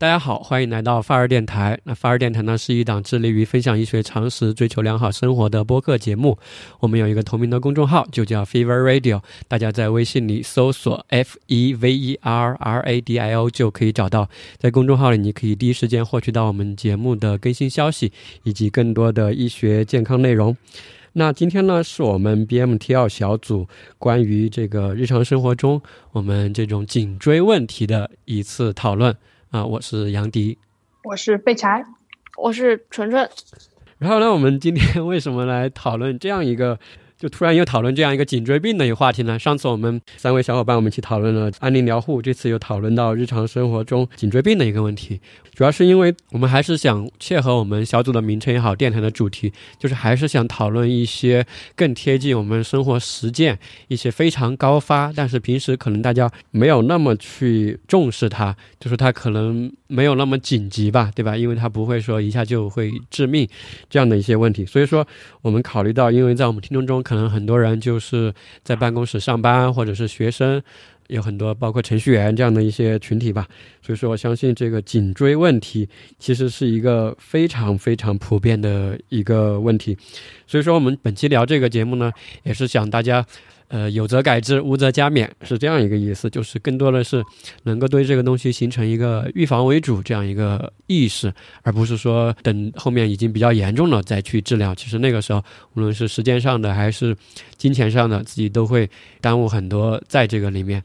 大家好，欢迎来到发儿电台。那发儿电台呢是一档致力于分享医学常识、追求良好生活的播客节目。我们有一个同名的公众号，就叫 Fever Radio。大家在微信里搜索 F E V E R R A D I O 就可以找到。在公众号里，你可以第一时间获取到我们节目的更新消息，以及更多的医学健康内容。那今天呢，是我们 BMTL 小组关于这个日常生活中我们这种颈椎问题的一次讨论。啊，我是杨迪，我是贝柴，我是纯纯。然后呢，我们今天为什么来讨论这样一个？就突然又讨论这样一个颈椎病的一个话题呢？上次我们三位小伙伴我们一起讨论了安宁疗护，这次又讨论到日常生活中颈椎病的一个问题。主要是因为我们还是想切合我们小组的名称也好，电台的主题，就是还是想讨论一些更贴近我们生活实践、一些非常高发，但是平时可能大家没有那么去重视它，就是它可能没有那么紧急吧，对吧？因为它不会说一下就会致命这样的一些问题。所以说，我们考虑到，因为在我们听众中。可能很多人就是在办公室上班，或者是学生，有很多包括程序员这样的一些群体吧。所以说，我相信这个颈椎问题其实是一个非常非常普遍的一个问题。所以说，我们本期聊这个节目呢，也是想大家。呃，有则改之，无则加勉，是这样一个意思，就是更多的是能够对这个东西形成一个预防为主这样一个意识，而不是说等后面已经比较严重了再去治疗。其实那个时候，无论是时间上的还是金钱上的，自己都会耽误很多在这个里面。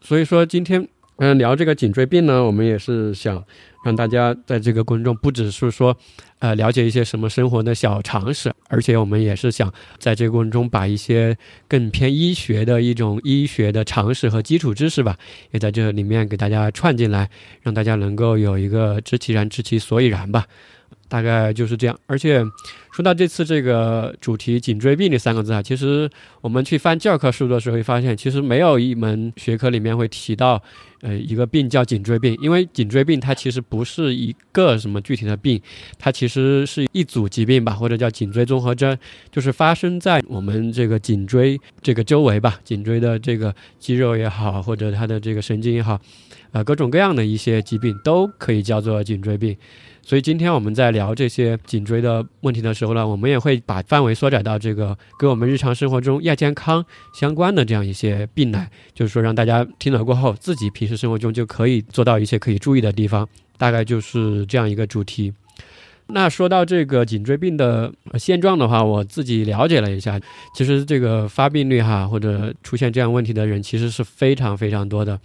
所以说，今天嗯聊这个颈椎病呢，我们也是想。让大家在这个过程中，不只是说，呃，了解一些什么生活的小常识，而且我们也是想在这个过程中，把一些更偏医学的一种医学的常识和基础知识吧，也在这里面给大家串进来，让大家能够有一个知其然，知其所以然吧。大概就是这样。而且说到这次这个主题“颈椎病”这三个字啊，其实我们去翻教科书的时候会发现，其实没有一门学科里面会提到。呃，一个病叫颈椎病，因为颈椎病它其实不是一个什么具体的病，它其实是一组疾病吧，或者叫颈椎综合征，就是发生在我们这个颈椎这个周围吧，颈椎的这个肌肉也好，或者它的这个神经也好，呃，各种各样的一些疾病都可以叫做颈椎病。所以今天我们在聊这些颈椎的问题的时候呢，我们也会把范围缩窄到这个跟我们日常生活中亚健康相关的这样一些病来，就是说让大家听了过后，自己平时生活中就可以做到一些可以注意的地方，大概就是这样一个主题。那说到这个颈椎病的现状的话，我自己了解了一下，其实这个发病率哈，或者出现这样问题的人，其实是非常非常多的。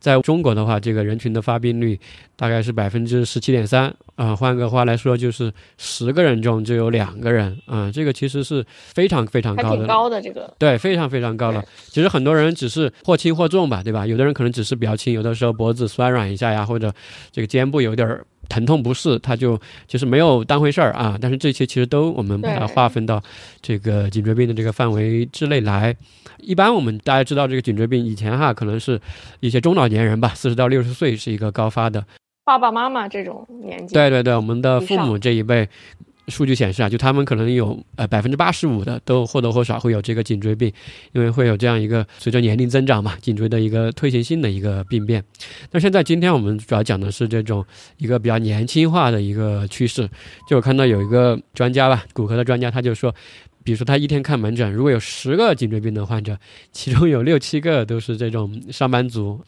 在中国的话，这个人群的发病率大概是百分之十七点三啊。换个话来说，就是十个人中就有两个人啊。这个其实是非常非常高的，高的这个对，非常非常高了。其实很多人只是或轻或重吧，对吧？有的人可能只是比较轻，有的时候脖子酸软一下呀，或者这个肩部有点疼痛不适，他就就是没有当回事儿啊。但是这些其实都我们把它划分到这个颈椎病的这个范围之内来。一般我们大家知道这个颈椎病，以前哈可能是一些中老年人吧，四十到六十岁是一个高发的，爸爸妈妈这种年纪。对对对，我们的父母这一辈，数据显示啊，就他们可能有呃百分之八十五的都或多或少会有这个颈椎病，因为会有这样一个随着年龄增长嘛，颈椎的一个退行性的一个病变。那现在今天我们主要讲的是这种一个比较年轻化的一个趋势，就我看到有一个专家吧，骨科的专家他就说。比如说，他一天看门诊，如果有十个颈椎病的患者，其中有六七个都是这种上班族，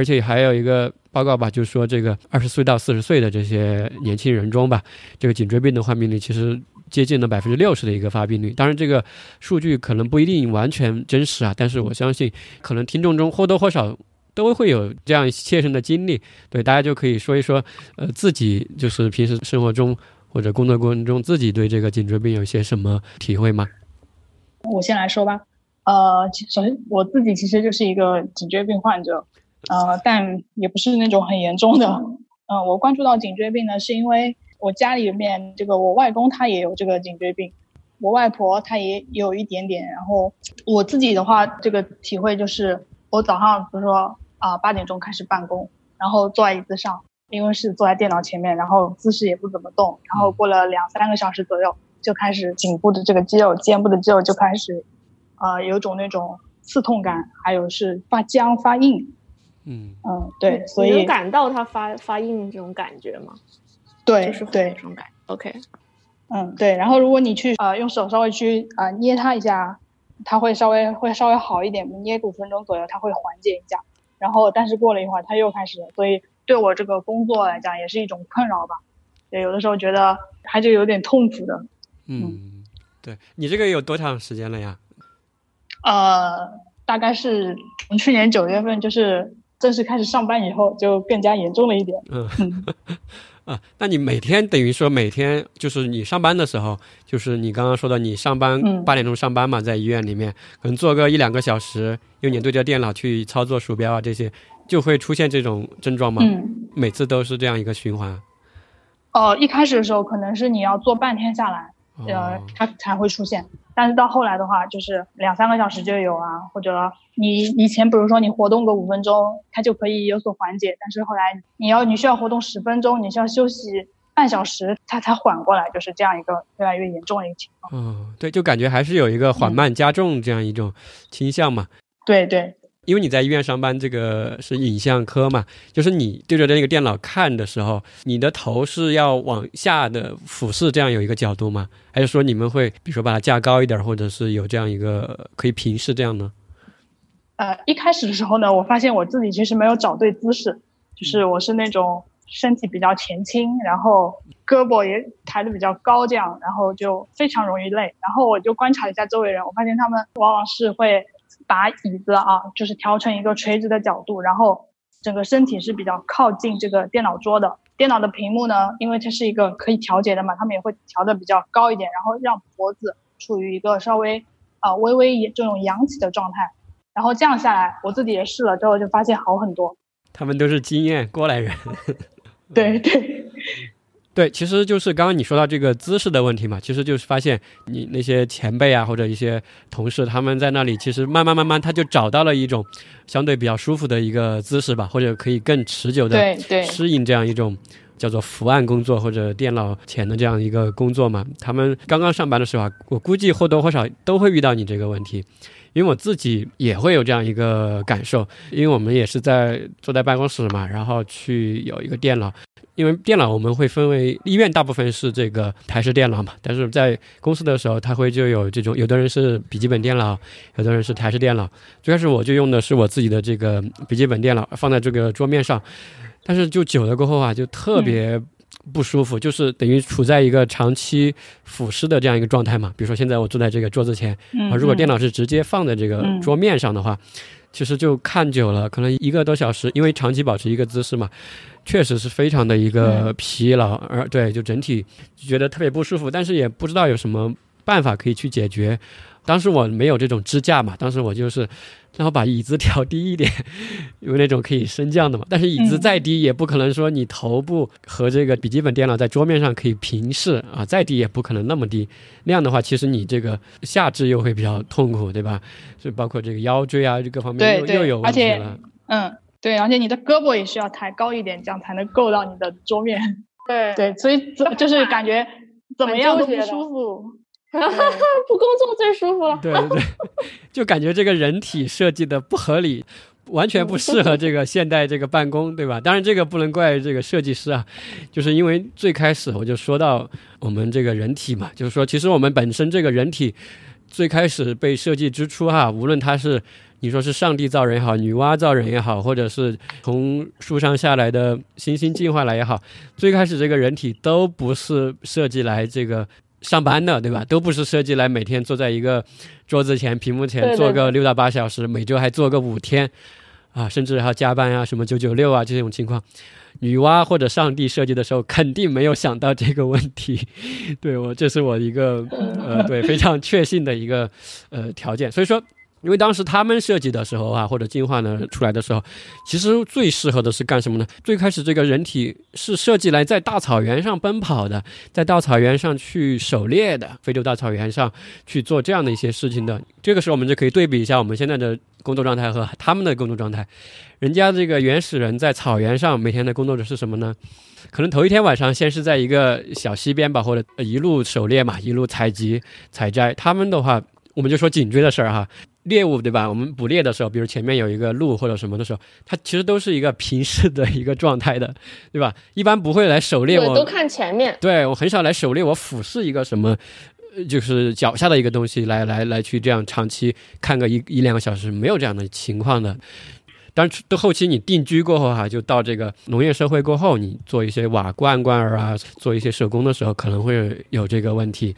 而且还有一个报告吧，就是说这个二十岁到四十岁的这些年轻人中吧，这个颈椎病的患病率其实接近了百分之六十的一个发病率。当然，这个数据可能不一定完全真实啊，但是我相信，可能听众中或多或少都会有这样切身的经历。对，大家就可以说一说，呃，自己就是平时生活中。或者工作过程中自己对这个颈椎病有些什么体会吗？我先来说吧。呃，首先我自己其实就是一个颈椎病患者，呃，但也不是那种很严重的。嗯，我关注到颈椎病呢，是因为我家里面这个我外公他也有这个颈椎病，我外婆她也有一点点。然后我自己的话，这个体会就是，我早上比如说啊八点钟开始办公，然后坐在椅子上。因为是坐在电脑前面，然后姿势也不怎么动，然后过了两三个小时左右，就开始颈部的这个肌肉、肩部的肌肉就开始，呃，有种那种刺痛感，还有是发僵、发硬，嗯嗯，对，所以能感到它发发硬这种感觉吗？对就是对这，种感觉。OK，嗯，对。然后如果你去呃用手稍微去呃捏它一下，它会稍微会稍微好一点，捏五分钟左右，它会缓解一下。然后但是过了一会儿，它又开始了，所以对我这个工作来讲也是一种困扰吧。对，有的时候觉得还是有点痛苦的。嗯，对你这个有多长时间了呀？呃，大概是从去年九月份，就是正式开始上班以后，就更加严重了一点。嗯嗯 啊，那你每天等于说每天就是你上班的时候，就是你刚刚说的，你上班嗯八点钟上班嘛，在医院里面，可能做个一两个小时，因为你对着电脑去操作鼠标啊这些，就会出现这种症状吗？嗯，每次都是这样一个循环。呃，一开始的时候可能是你要做半天下来，呃哦，，它才会出现。但是到后来的话，就是两三个小时就有啊，或者你以前比如说你活动个五分钟，它就可以有所缓解。但是后来你要你需要活动十分钟，你需要休息半小时，它才缓过来，就是这样一个越来越严重的一个情况。嗯，对，就感觉还是有一个缓慢加重这样一种倾向嘛。对对，因为你在医院上班，这个是影像科嘛，就是你对着那个电脑看的时候，你的头是要往下的俯视，这样有一个角度吗？还是说你们会比如说把它架高一点，或者是有这样一个可以平视这样呢？呃，一开始的时候呢，我发现我自己其实没有找对姿势，就是我是那种身体比较前倾，然后胳膊也抬得比较高，这样，然后就非常容易累。然后我就观察一下周围人，我发现他们往往是会把椅子啊，就是调成一个垂直的角度，然后整个身体是比较靠近这个电脑桌的。电脑的屏幕呢，因为它是一个可以调节的嘛，他们也会调的比较高一点，然后让脖子处于一个稍微啊、微微也这种扬起的状态。然后这样下来，我自己也试了之后就发现好很多。他们都是经验过来人。对对，对，其实就是刚刚你说到这个姿势的问题嘛，其实就是发现你那些前辈啊，或者一些同事，他们在那里其实慢慢慢慢他就找到了一种相对比较舒服的一个姿势吧，或者可以更持久的适应这样一种叫做伏案工作或者电脑前的这样一个工作嘛。他们刚刚上班的时候啊，我估计或多或少都会遇到你这个问题。因为我自己也会有这样一个感受，因为我们也是在坐在办公室嘛，然后去有一个电脑，因为电脑我们会分为医院大部分是这个台式电脑嘛，但是在公司的时候，它会就有这种，有的人是笔记本电脑，有的人是台式电脑。最开始我就用的是我自己的这个笔记本电脑，放在这个桌面上，但是就久了过后啊，就特别不舒服，就是等于处在一个长期腐蚀的这样一个状态嘛。比如说现在我坐在这个桌子前，嗯啊，如果电脑脑是直接放在这个嗯桌面上的话，其实就看久了，可能一个多小时，因为长期保持一个姿势嘛，确实是非常的一个疲劳，而对，就整体就觉得特别不舒服，但是也不知道有什么办法可以去解决。当时我没有这种支架嘛，当时我就是然后把椅子调低一点，有那种可以升降的嘛。但是椅子嗯再低，也不可能说你头部和这个笔记本电脑在桌面上可以平视啊，再低也不可能那么低。那样的话，其实你这个下肢又会比较痛苦，对吧？就包括这个腰椎啊，这各方面又又有问而且题了。嗯对，而且你的胳膊也需要抬高一点，这样才能够到你的桌面。对对，所以怎就是感觉怎么样都不舒服。不工作最舒服 了。对对对，就感觉这个人体设计的不合理，完全不适合这个现代这个办公，对吧？当然这个不能怪这个设计师啊，就是因为最开始我就说到我们这个人体嘛，就是说其实我们本身这个人体最开始被设计之初哈，无论它是你说是上帝造人也好，女娲造人也好，或者是从树上下来的行星进化来也好，最开始这个人体都不是设计来这个上班的，对吧？都不是设计来每天坐在一个桌子前、屏幕前对对做个六到八小时，每周还坐个五天，啊，甚至还要加班啊，什么九九六啊这种情况。女娲或者上帝设计的时候，肯定没有想到这个问题。对我，这是我一个呃，对非常确信的一个呃条件。所以说，因为当时他们设计的时候啊，或者进化呢出来的时候，其实最适合的是干什么呢？最开始这个人体是设计来在大草原上奔跑的，在大草原上去狩猎的，非洲大草原上去做这样的一些事情的。这个时候，我们就可以对比一下我们现在的工作状态和他们的工作状态。人家这个原始人在草原上每天的工作的是什么呢？可能头一天晚上先是在一个小溪边吧，或者一路狩猎嘛，一路采集采摘。他们的话，我们就说颈椎的事儿哈，猎物对吧？我们捕猎的时候，比如前面有一个鹿或者什么的时候，它其实都是一个平视的一个状态的，对吧？一般不会来狩猎对，我都看前面。对我很少来狩猎，我俯视一个什么，呃就是脚下的一个东西来来来去这样长期看个一一两个小时，没有这样的情况的。当然，到后期你定居过后哈、就到这个农业社会过后，你做一些瓦罐罐儿啊，做一些手工的时候，可能会有这个问题。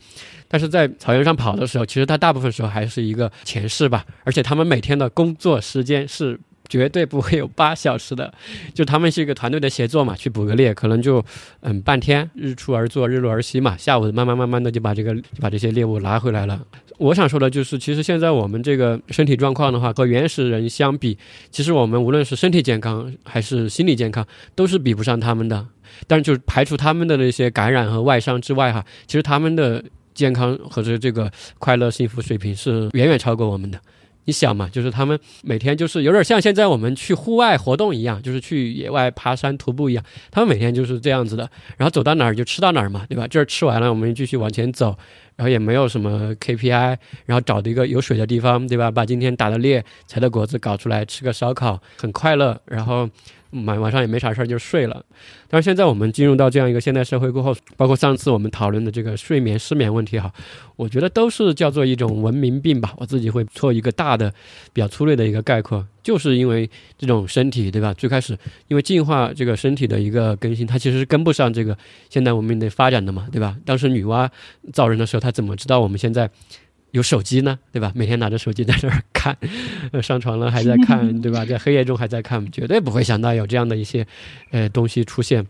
但是在草原上跑的时候，其实它大部分时候还是一个前视吧，而且他们每天的工作时间是绝对不会有八小时的，就他们是一个团队的协作嘛，去捕个猎，可能就嗯半天，日出而作，日落而息嘛，下午慢慢慢慢的就把这个就把这些猎物拿回来了。我想说的就是，其实现在我们这个身体状况的话，和原始人相比，其实我们无论是身体健康还是心理健康，都是比不上他们的。但是就排除他们的那些感染和外伤之外哈，其实他们的健康和这这个快乐幸福水平是远远超过我们的。你想嘛，就是他们每天就是有点像现在我们去户外活动一样，就是去野外爬山徒步一样，他们每天就是这样子的，然后走到哪儿就吃到哪儿嘛，对吧？这儿吃完了，我们继续往前走，然后也没有什么 KPI，然后找的一个有水的地方，对吧？把今天打的猎、采的果子搞出来，吃个烧烤，很快乐，然后晚晚上也没啥事儿就睡了。但是现在我们进入到这样一个现代社会过后，包括上次我们讨论的这个睡眠失眠问题哈，我觉得都是叫做一种文明病吧。我自己会做一个大的、比较粗略的一个概括，就是因为这种身体，对吧？最开始因为进化这个身体的一个更新，它其实是跟不上这个现代文明的发展的嘛，对吧？当时女娲造人的时候，她怎么知道我们现在？有手机呢，对吧？每天拿着手机在那儿看，呃，上床了还在看，对吧？在黑夜中还在看，绝对不会想到有这样的一些，呃，东西出现。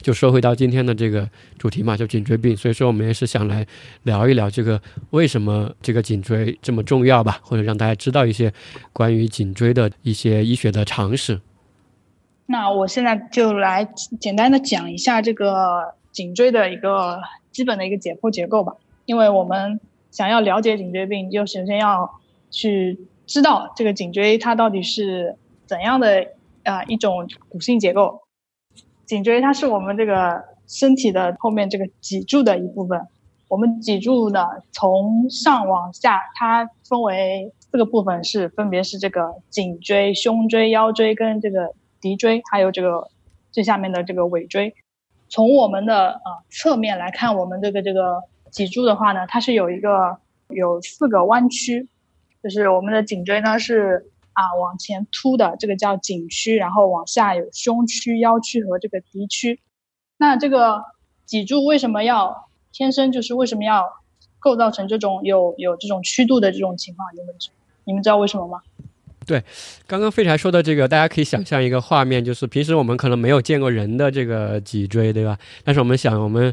就说回到今天的这个主题嘛，就颈椎病。所以说，我们也是想来聊一聊这个为什么这个颈椎这么重要吧，或者让大家知道一些关于颈椎的一些医学的常识。那我现在就来简单的讲一下这个颈椎的一个基本的一个解剖结构吧，因为我们想要了解颈椎病，就首先要去知道这个颈椎它到底是怎样的啊、呃一种骨性结构。颈椎它是我们这个身体的后面这个脊柱的一部分。我们脊柱呢，从上往下，它分为四个部分，是分别是这个颈椎、胸椎、腰椎跟这个骶椎，还有这个最下面的这个尾椎。从我们的呃侧面来看，我们这个这个脊柱的话呢，它是有一个有四个弯曲，就是我们的颈椎呢是啊往前凸的，这个叫颈区，然后往下有胸区、腰区和这个骶区。那这个脊柱为什么要天生就是为什么要构造成这种有有这种曲度的这种情况？你们知你们知道为什么吗？对刚刚废柴说的这个，大家可以想象一个画面，就是平时我们可能没有见过人的这个脊椎，对吧？但是我们想，我们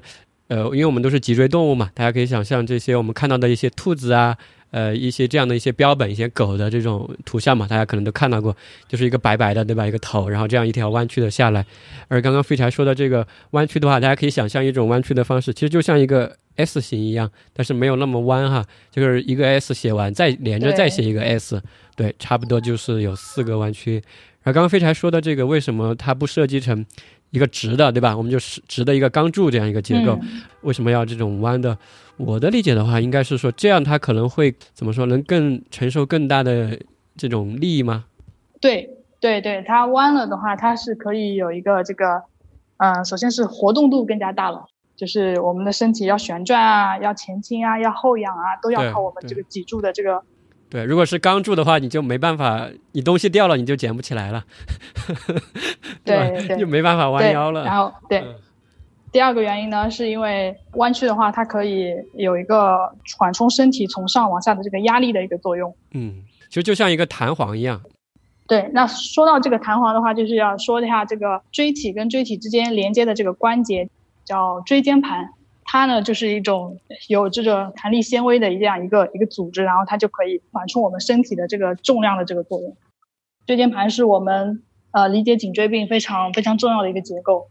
呃，因为我们都是脊椎动物嘛，大家可以想象这些我们看到的一些兔子啊，呃，一些这样的一些标本，一些狗的这种图像嘛，大家可能都看到过，就是一个白白的，对吧？一个头，然后这样一条弯曲的下来。而刚刚废柴说的这个弯曲的话，大家可以想象一种弯曲的方式，其实就像一个 S 型一样，但是没有那么弯哈，就是一个 S 写完再连着再写一个 S，对，差不多就是有四个弯曲。然后刚刚废柴说的这个，为什么它不设计成一个直的，对吧？我们就是直的一个钢柱这样一个结构，嗯为什么要这种弯的？我的理解的话，应该是说这样它可能会怎么说，能更承受更大的这种力吗？对对对，它弯了的话，它是可以有一个这个，呃，首先是活动度更加大了，就是我们的身体要旋转啊，要前倾啊，要后仰啊，都要靠我们这个脊柱的这个。对，如果是钢柱的话，你就没办法，你东西掉了你就捡不起来了，吧对对就没办法弯，腰了。然后对，嗯第二个原因呢，是因为弯曲的话，它可以有一个缓冲身体从上往下的这个压力的一个作用。嗯，其实就像一个弹簧一样。对，那说到这个弹簧的话，就是要说一下这个椎体跟椎体之间连接的这个关节，叫椎间盘。它呢就是一种有这种弹力纤维的这样一个一个组织，然后它就可以缓冲我们身体的这个重量的这个作用。椎间盘是我们呃理解颈椎病非常非常重要的一个结构。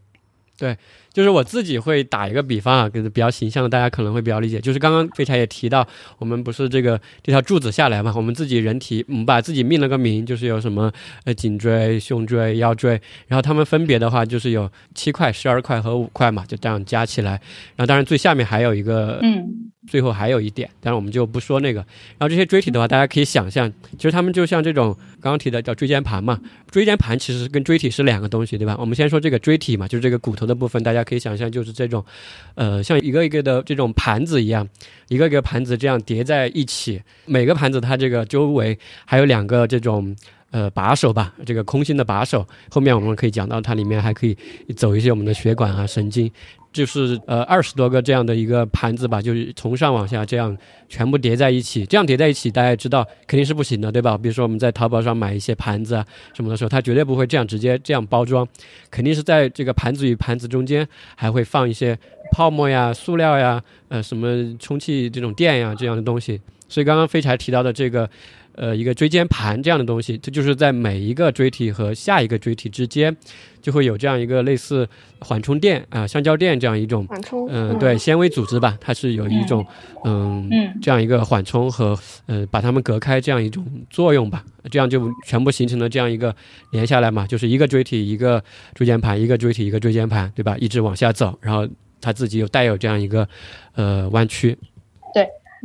对就是我自己会打一个比方啊，就是比较形象的，大家可能会比较理解。就是刚刚飞柴也提到，我们不是这个这条柱子下来嘛，我们自己人体，我们把自己命了个名，就是有什么呃颈椎、胸椎、腰椎，然后它们分别的话就是有七块、十二块和五块嘛，就这样加起来。然后当然最下面还有一个，嗯最后还有一点，但是我们就不说那个。然后这些椎体的话，大家可以想象，其实它们就像这种刚刚提的叫椎间盘嘛，椎间盘其实跟椎体是两个东西，对吧？我们先说这个椎体嘛，就是这个骨头的部分，大家可以想象就是这种，呃，像一个一个的这种盘子一样，一个一个盘子这样叠在一起，每个盘子它这个周围还有两个这种。呃，把手吧，这个空心的把手，后面我们可以讲到它里面还可以走一些我们的血管啊、神经，就是呃二十多个这样的一个盘子吧，就是从上往下这样全部叠在一起，这样叠在一起，大家知道肯定是不行的，对吧？比如说我们在淘宝上买一些盘子啊什么的时候，它绝对不会这样直接这样包装，肯定是在这个盘子与盘子中间还会放一些泡沫呀、塑料呀、呃什么充气这种垫呀这样的东西。所以刚刚飞柴提到的这个。呃，一个椎间盘这样的东西，这就是在每一个椎体和下一个椎体之间，就会有这样一个类似缓冲垫啊、橡胶垫这样一种，缓冲，嗯、对，纤维组织吧，它是有一种嗯嗯这样一个缓冲和呃把它们隔开这样一种作用吧，这样就全部形成了这样一个连下来嘛，就是一个椎体一个椎间盘，一个椎体一个椎间盘，对吧？一直往下走，然后它自己有带有这样一个呃弯曲，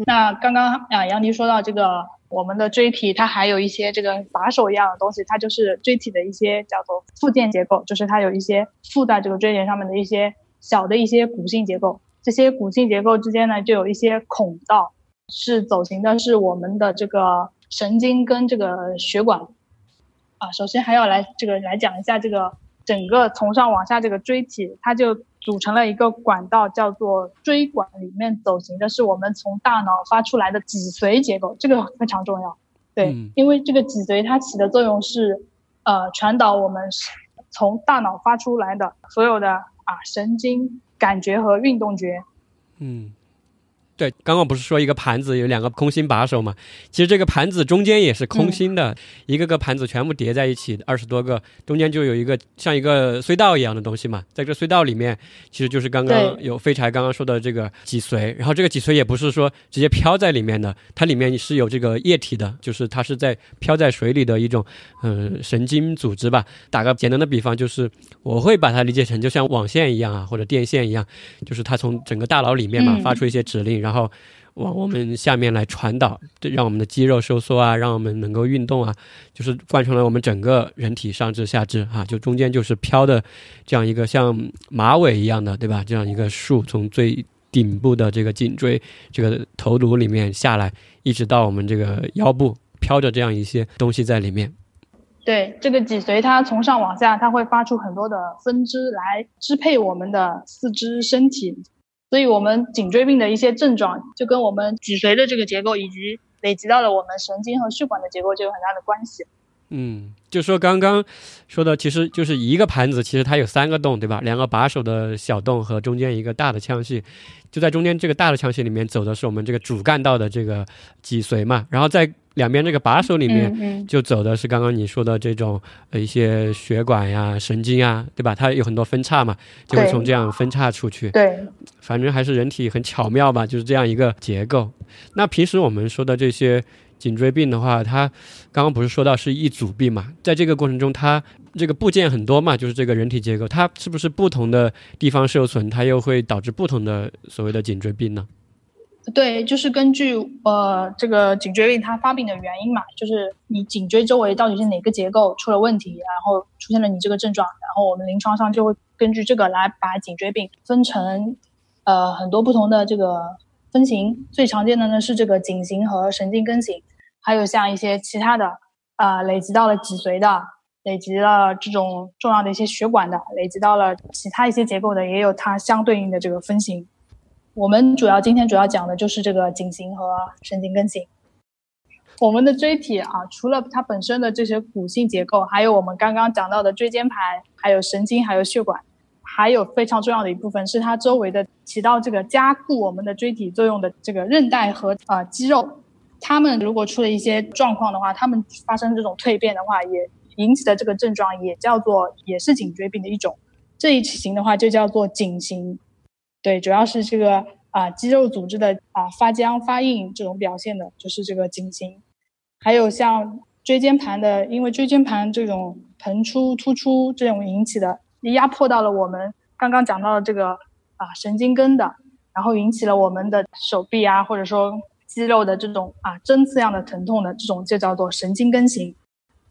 那刚刚啊，杨迪说到这个，我们的椎体它还有一些这个把手一样的东西，它就是椎体的一些叫做附件结构，就是它有一些附在这个椎节上面的一些小的一些骨性结构。这些骨性结构之间呢，就有一些孔道，是走行的是我们的这个神经跟这个血管。啊，首先还要来这个来讲一下这个整个从上往下这个椎体，它就组成了一个管道，叫做椎管，里面走行的是我们从大脑发出来的脊髓结构，这个非常重要。对，嗯因为这个脊髓它起的作用是，呃，传导我们是从大脑发出来的所有的啊神经感觉和运动觉。嗯，对，刚刚不是说一个盘子有两个空心把手嘛？其实这个盘子中间也是空心的，一个个盘子全部叠在一起，二十多个，中间就有一个像一个隧道一样的东西嘛。在这隧道里面，其实就是刚刚有飞柴刚刚说的这个脊髓，然后这个脊髓也不是说直接飘在里面的，它里面是有这个液体的，就是它是在飘在水里的一种嗯、呃神经组织吧。打个简单的比方，就是我会把它理解成就像网线一样啊，或者电线一样，就是它从整个大脑里面嘛嗯发出一些指令，然后往我们下面来传导，对让我们的肌肉收缩啊，让我们能够运动啊，就是贯穿了我们整个人体上肢下肢啊，就中间就是飘的这样一个像马尾一样的，对吧？这样一个树从最顶部的这个颈椎这个头颅里面下来，一直到我们这个腰部飘着这样一些东西在里面。对，这个脊髓它从上往下，它会发出很多的分支来支配我们的四肢身体，所以我们颈椎病的一些症状就跟我们脊髓的这个结构以及累积到了我们神经和血管的结构就有很大的关系。嗯，就说刚刚说的，其实就是一个盘子，其实它有三个洞，对吧？两个把手的小洞和中间一个大的腔隙，就在中间这个大的腔隙里面走的是我们这个主干道的这个脊髓嘛，然后在两边这个把手里面。就走的是刚刚你说的这种呃一些血管呀、神经啊，对吧？它有很多分叉嘛，就会从这样分叉出去。对，反正还是人体很巧妙吧，就是这样一个结构。那平时我们说的这些颈椎病的话，它刚刚不是说到是一组病嘛，在这个过程中，它这个部件很多嘛，就是这个人体结构，它是不是不同的地方受损，它又会导致不同的所谓的颈椎病呢？对，就是根据呃这个颈椎病它发病的原因嘛，就是你颈椎周围到底是哪个结构出了问题，然后出现了你这个症状，然后我们临床上就会根据这个来把颈椎病分成呃很多不同的这个分型，最常见的呢是这个颈型和神经根型，还有像一些其他的啊、累积到了脊髓的。累积了这种重要的一些血管的，累积到了其他一些结构的，也有它相对应的这个分型。我们主要今天主要讲的就是这个颈型和神经根型。我们的椎体啊，除了它本身的这些骨性结构，还有我们刚刚讲到的椎间盘，还有神经，还有血管，还有非常重要的一部分是它周围的起到这个加固我们的椎体作用的这个韧带和啊、呃肌肉。它们如果出了一些状况的话，它们发生这种蜕变的话，也引起的这个症状也叫做也是颈椎病的一种。这一型的话就叫做颈型，对，主要是这个啊肌肉组织的啊发僵发硬这种表现的，就是这个颈型。还有像椎间盘的，因为椎间盘这种膨出突出这种引起的，压迫到了我们刚刚讲到的这个啊神经根的，然后引起了我们的手臂啊或者说肌肉的这种啊针刺样的疼痛的这种就叫做神经根型。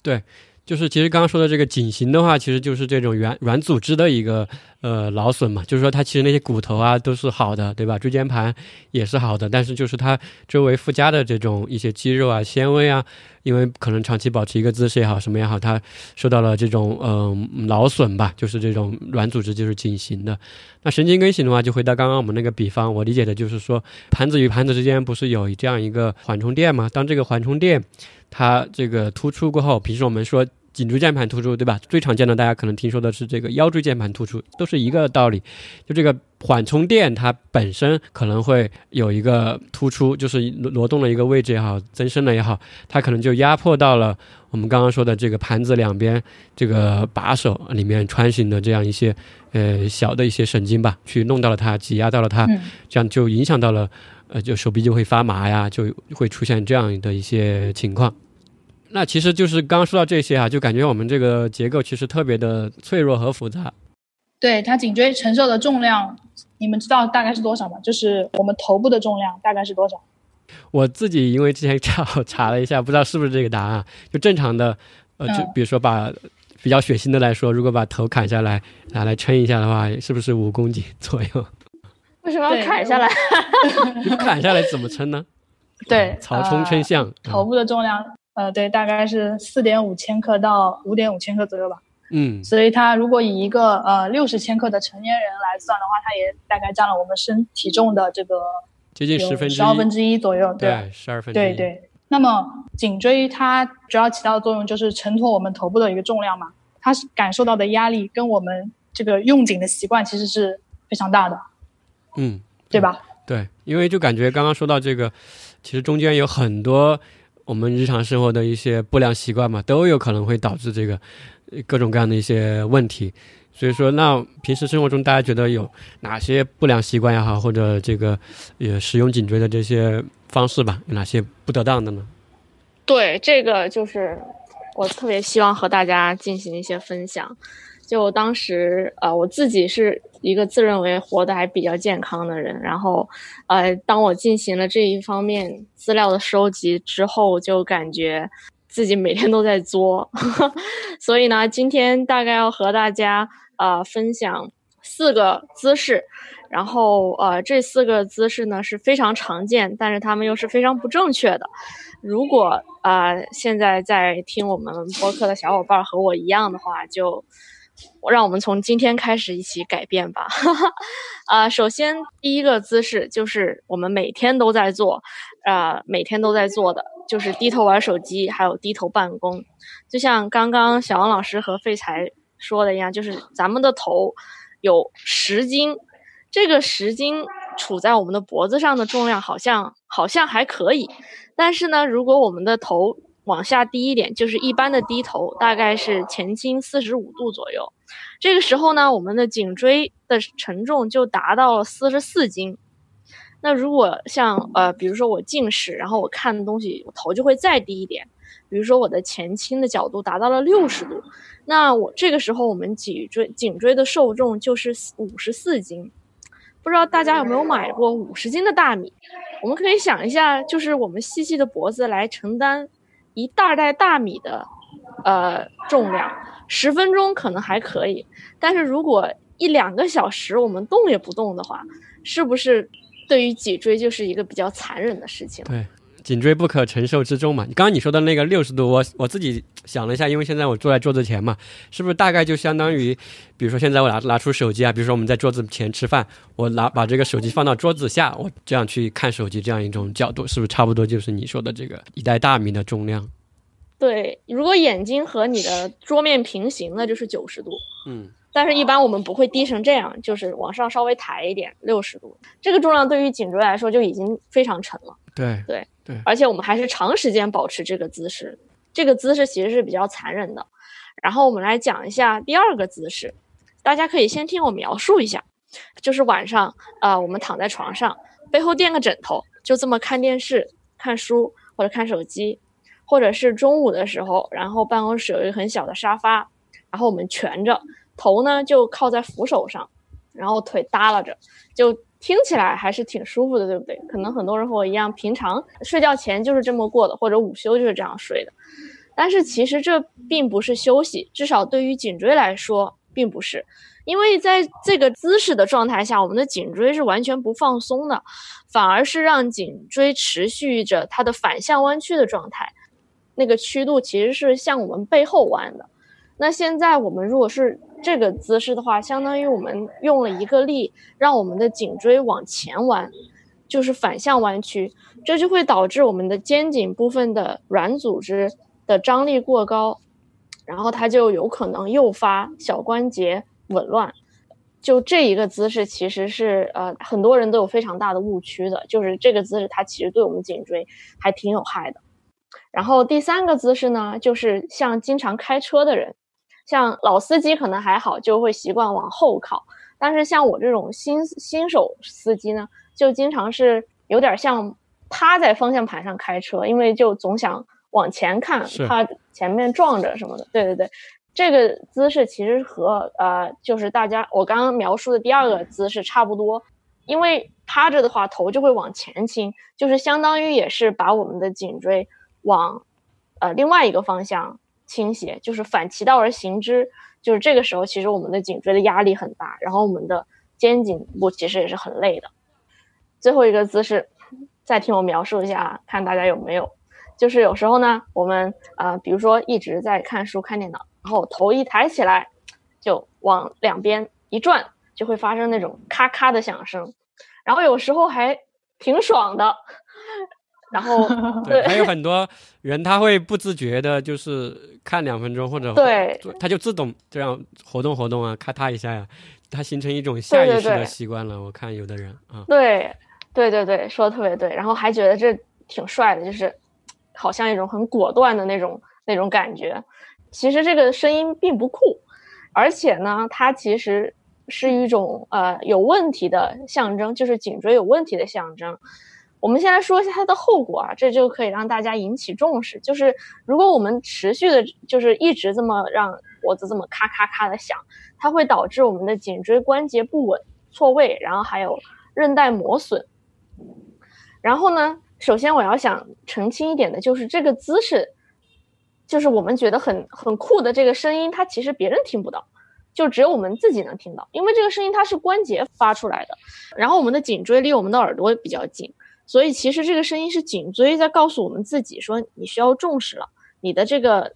对。就是其实刚刚说的这个颈型的话，其实就是这种软软组织的一个呃劳损嘛。就是说它其实那些骨头啊都是好的，对吧？椎间盘也是好的，但是就是它周围附加的这种一些肌肉啊、纤维啊，因为可能长期保持一个姿势也好，什么也好，它受到了这种嗯劳损吧。就是这种软组织就是颈型的。那神经根型的话，就回到刚刚我们那个比方，我理解的就是说盘子与盘子之间不是有这样一个缓冲垫吗？当这个缓冲垫它这个突出过后，平时我们说颈椎键盘突出，对吧？最常见的大家可能听说的是这个腰椎键盘突出，都是一个道理。就这个缓冲垫它本身可能会有一个突出，就是挪动了一个位置也好，增生了也好，它可能就压迫到了我们刚刚说的这个盘子两边这个把手里面穿行的这样一些呃小的一些神经吧，去弄到了它，挤压到了它，这样就影响到了。呃，就手臂就会发麻呀，就会出现这样的一些情况。那其实就是刚刚说到这些啊，就感觉我们这个结构其实特别的脆弱和复杂。对，它颈椎承受的重量，你们知道大概是多少吗？就是我们头部的重量大概是多少？我自己因为之前 查查了一下，不知道是不是这个答案。就正常的，呃，就比如说把比较血腥的来说，如果把头砍下来拿来称一下的话，是不是五公斤左右？为什么要砍下来？你砍下来怎么称呢？对，曹冲称象。头部的重量，呃，对，大概是四点五千克到五点五千克左右吧。嗯，所以它如果以一个呃六十千克的成年人来算的话，它也大概占了我们身体重的这个接近十分十二分之一左右。对，十二分。对对。那么颈椎它主要起到的作用就是承托我们头部的一个重量嘛，它是感受到的压力跟我们这个用颈的习惯其实是非常大的。嗯，对吧？对，因为就感觉刚刚说到这个，其实中间有很多我们日常生活的一些不良习惯嘛，都有可能会导致这个各种各样的一些问题。所以说，那平时生活中大家觉得有哪些不良习惯也好，或者这个也使用颈椎的这些方式吧，有哪些不得当的呢？对，这个就是我特别希望和大家进行一些分享。就当时，呃，我自己是一个自认为活得还比较健康的人，然后，呃，当我进行了这一方面资料的收集之后，就感觉自己每天都在作，所以呢，今天大概要和大家呃分享四个姿势，然后呃这四个姿势呢是非常常见，但是他们又是非常不正确的。如果啊现在在听我们播客的小伙伴和我一样的话，就。让我们从今天开始一起改变吧。啊，首先第一个姿势就是我们每天都在做，呃，每天都在做的就是低头玩手机，还有低头办公。就像刚刚小王老师和废材说的一样，就是咱们的头有十斤，这个十斤处在我们的脖子上的重量好像好像还可以，但是呢，如果我们的头往下低一点，就是一般的低头，大概是前倾四十五度左右。这个时候呢，我们的颈椎的承重就达到了四十四斤。那如果像呃，比如说我近视，然后我看的东西，我头就会再低一点。比如说我的前倾的角度达到了六十度，那我这个时候我们脊椎颈椎的受重就是五十四斤。不知道大家有没有买过五十斤的大米？我们可以想一下，就是我们细细的脖子来承担。一袋袋大米的，呃，重量，十分钟可能还可以，但是如果一两个小时我们动也不动的话，是不是对于脊椎就是一个比较残忍的事情？对。颈椎不可承受之重嘛？刚刚你说的那个六十度，我我自己想了一下，因为现在我坐在桌子前嘛，是不是大概就相当于，比如说现在我拿拿出手机啊，比如说我们在桌子前吃饭，我拿把这个手机放到桌子下，我这样去看手机，这样一种角度，是不是差不多就是你说的这个一袋大米的重量？对，如果眼睛和你的桌面平行，那就是九十度。嗯。但是，一般我们不会低成这样，就是往上稍微抬一点，六十度。这个重量对于颈椎来说就已经非常沉了。对对对，而且我们还是长时间保持这个姿势，这个姿势其实是比较残忍的。然后我们来讲一下第二个姿势，大家可以先听我描述一下，就是晚上啊，我们躺在床上，背后垫个枕头，就这么看电视、看书或者看手机，或者是中午的时候，然后办公室有一个很小的沙发，然后我们蜷着，头呢就靠在扶手上，然后腿耷拉着，就听起来还是挺舒服的，对不对？可能很多人和我一样，平常睡觉前就是这么过的，或者午休就是这样睡的。但是其实这并不是休息，至少对于颈椎来说，并不是，因为在这个姿势的状态下，我们的颈椎是完全不放松的，反而是让颈椎持续着它的反向弯曲的状态，那个曲度其实是向我们背后弯的。那现在我们如果是这个姿势的话，相当于我们用了一个力，让我们的颈椎往前弯，就是反向弯曲，这就会导致我们的肩颈部分的软组织。的张力过高，然后它就有可能诱发小关节紊乱。就这一个姿势，其实是呃很多人都有非常大的误区的，就是这个姿势它其实对我们颈椎还挺有害的。然后第三个姿势呢，就是像经常开车的人，像老司机可能还好，就会习惯往后靠，但是像我这种新新手司机呢，就经常是有点像趴在方向盘上开车，因为就总想。往前看，怕前面撞着什么的。对对对，这个姿势其实和呃，就是大家我刚刚描述的第二个姿势差不多。因为趴着的话，头就会往前倾，就是相当于也是把我们的颈椎往呃另外一个方向倾斜，就是反其道而行之。就是这个时候，其实我们的颈椎的压力很大，然后我们的肩颈部其实也是很累的。最后一个姿势，再听我描述一下啊，看大家有没有。就是有时候呢，我们呃，比如说一直在看书、看电脑，然后头一抬起来，就往两边一转，就会发生那种咔咔的响声，然后有时候还挺爽的。然后 对，还有很多人他会不自觉的，就是看两分钟或者对，他就自动这样活动活动啊，咔嗒一下呀，他形成一种下意识的习惯了。我看有的人啊，对对对对，说的特别对，然后还觉得这挺帅的，就是。好像一种很果断的那种那种感觉，其实这个声音并不酷，而且呢，它其实是一种呃有问题的象征，就是颈椎有问题的象征。我们先来说一下它的后果啊，这就可以让大家引起重视。就是如果我们持续的，就是一直这么让脖子这么咔咔咔的响，它会导致我们的颈椎关节不稳、错位，然后还有韧带磨损。然后呢？首先，我要想澄清一点的，就是这个姿势，就是我们觉得很很酷的这个声音，它其实别人听不到，就只有我们自己能听到，因为这个声音它是关节发出来的，然后我们的颈椎离我们的耳朵比较近，所以其实这个声音是颈椎在告诉我们自己说你需要重视了，你的这个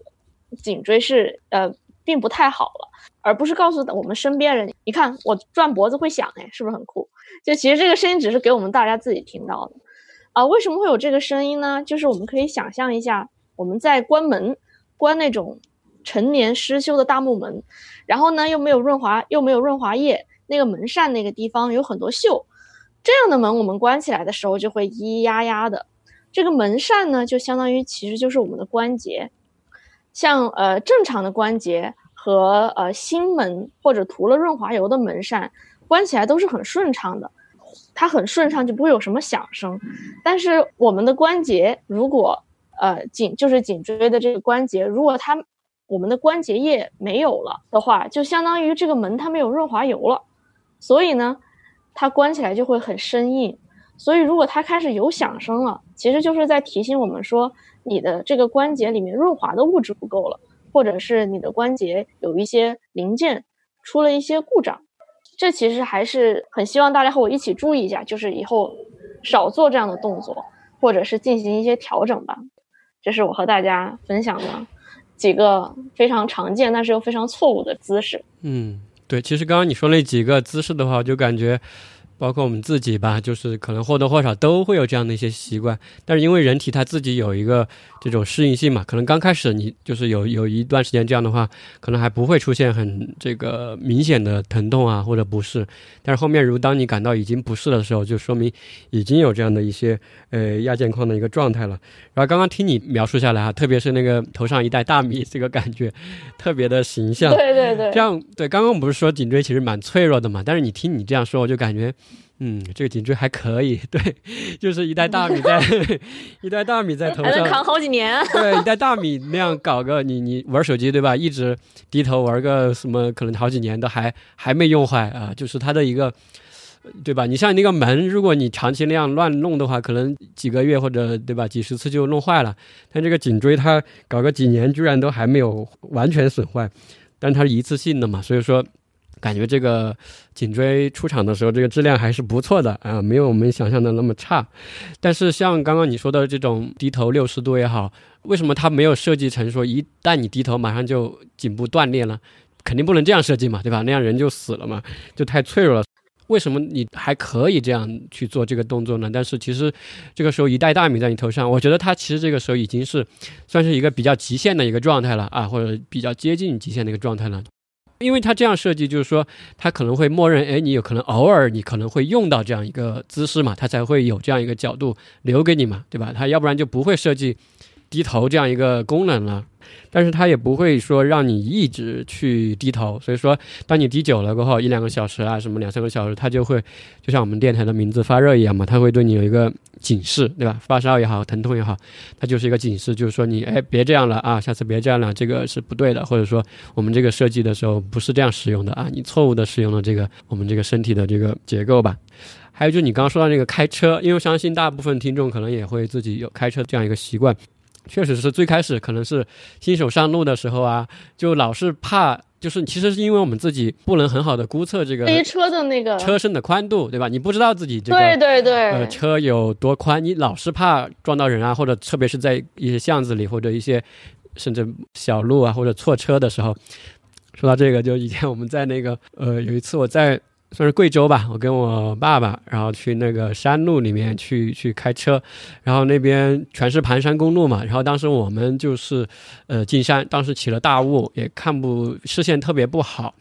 颈椎是呃并不太好了，而不是告诉我们身边人，你看我转脖子会响哎，是不是很酷？就其实这个声音只是给我们大家自己听到的。啊，为什么会有这个声音呢？就是我们可以想象一下，我们在关门，关那种陈年失修的大木门，然后呢又没有润滑，又没有润滑液，那个门扇那个地方有很多锈，这样的门我们关起来的时候就会咿咿呀呀的。这个门扇呢，就相当于其实就是我们的关节，像呃正常的关节和呃新门或者涂了润滑油的门扇关起来都是很顺畅的。它很顺畅，就不会有什么响声。但是我们的关节如果呃颈就是颈椎的这个关节，如果它我们的关节液没有了的话，就相当于这个门它没有润滑油了。所以呢，它关起来就会很生硬。所以如果它开始有响声了，其实就是在提醒我们说，你的这个关节里面润滑的物质不够了，或者是你的关节有一些零件出了一些故障。这其实还是很希望大家和我一起注意一下，就是以后少做这样的动作，或者是进行一些调整吧。这是我和大家分享的几个非常常见但是又非常错误的姿势。嗯，对，其实刚刚你说那几个姿势的话，我就感觉包括我们自己吧，就是可能或多或少都会有这样的一些习惯，但是因为人体它自己有一个这种适应性嘛，可能刚开始你就是有有一段时间这样的话，可能还不会出现很这个明显的疼痛啊或者不适，但是后面如当你感到已经不适的时候，就说明已经有这样的一些呃亚健康的一个状态了。然后刚刚听你描述下来啊，特别是那个头上一袋大米这个感觉，特别的形象。对对对，这样对，刚刚我们不是说颈椎其实蛮脆弱的嘛，但是你听你这样说，我就感觉。嗯，这个颈椎还可以，对，就是一袋大米在 一袋大米在头上，还能扛好几年。对，一袋大米那样搞个，你你玩手机对吧？一直低头玩个什么，可能好几年都还还没用坏啊。就是它的一个，对吧？你像那个门，如果你长期那样乱弄的话，可能几个月或者对吧，几十次就弄坏了。但这个颈椎它搞个几年，居然都还没有完全损坏，但它是一次性的嘛，所以说。感觉这个颈椎出厂的时候，这个质量还是不错的啊，没有我们想象的那么差。但是像刚刚你说的这种低头六十度也好，为什么它没有设计成说一旦你低头马上就颈部断裂了？肯定不能这样设计嘛，对吧？那样人就死了嘛，就太脆弱了。为什么你还可以这样去做这个动作呢？但是其实这个时候一袋大米在你头上，我觉得它其实这个时候已经是算是一个比较极限的一个状态了啊，或者比较接近极限的一个状态了。因为它这样设计，就是说，它可能会默认，哎，你有可能偶尔你可能会用到这样一个姿势嘛，它才会有这样一个角度留给你嘛，对吧？它要不然就不会设计低头这样一个功能了。但是它也不会说让你一直去低头，所以说当你低久了过后，一两个小时啊，什么两三个小时，它就会就像我们电台的名字发热一样嘛，它会对你有一个警示，对吧？发烧也好，疼痛也好，它就是一个警示，就是说你哎别这样了啊，下次别这样了，这个是不对的，或者说我们这个设计的时候不是这样使用的啊，你错误的使用了这个我们这个身体的这个结构吧。还有就你刚刚说到那个开车，因为相信大部分听众可能也会自己有开车这样一个习惯。确实是最开始可能是新手上路的时候啊，就老是怕，就是其实是因为我们自己不能很好的估测这个车的那个车身的宽度，对吧？你不知道自己这个对对对，呃，车有多宽，你老是怕撞到人啊，或者特别是在一些巷子里或者一些甚至小路啊，或者错车的时候。说到这个，就以前我们在那个呃，有一次我在。算是贵州吧，我跟我爸爸，然后去那个山路里面去去开车，然后那边全是盘山公路嘛，然后当时我们就是，呃，进山，当时起了大雾，也看不视线特别不好。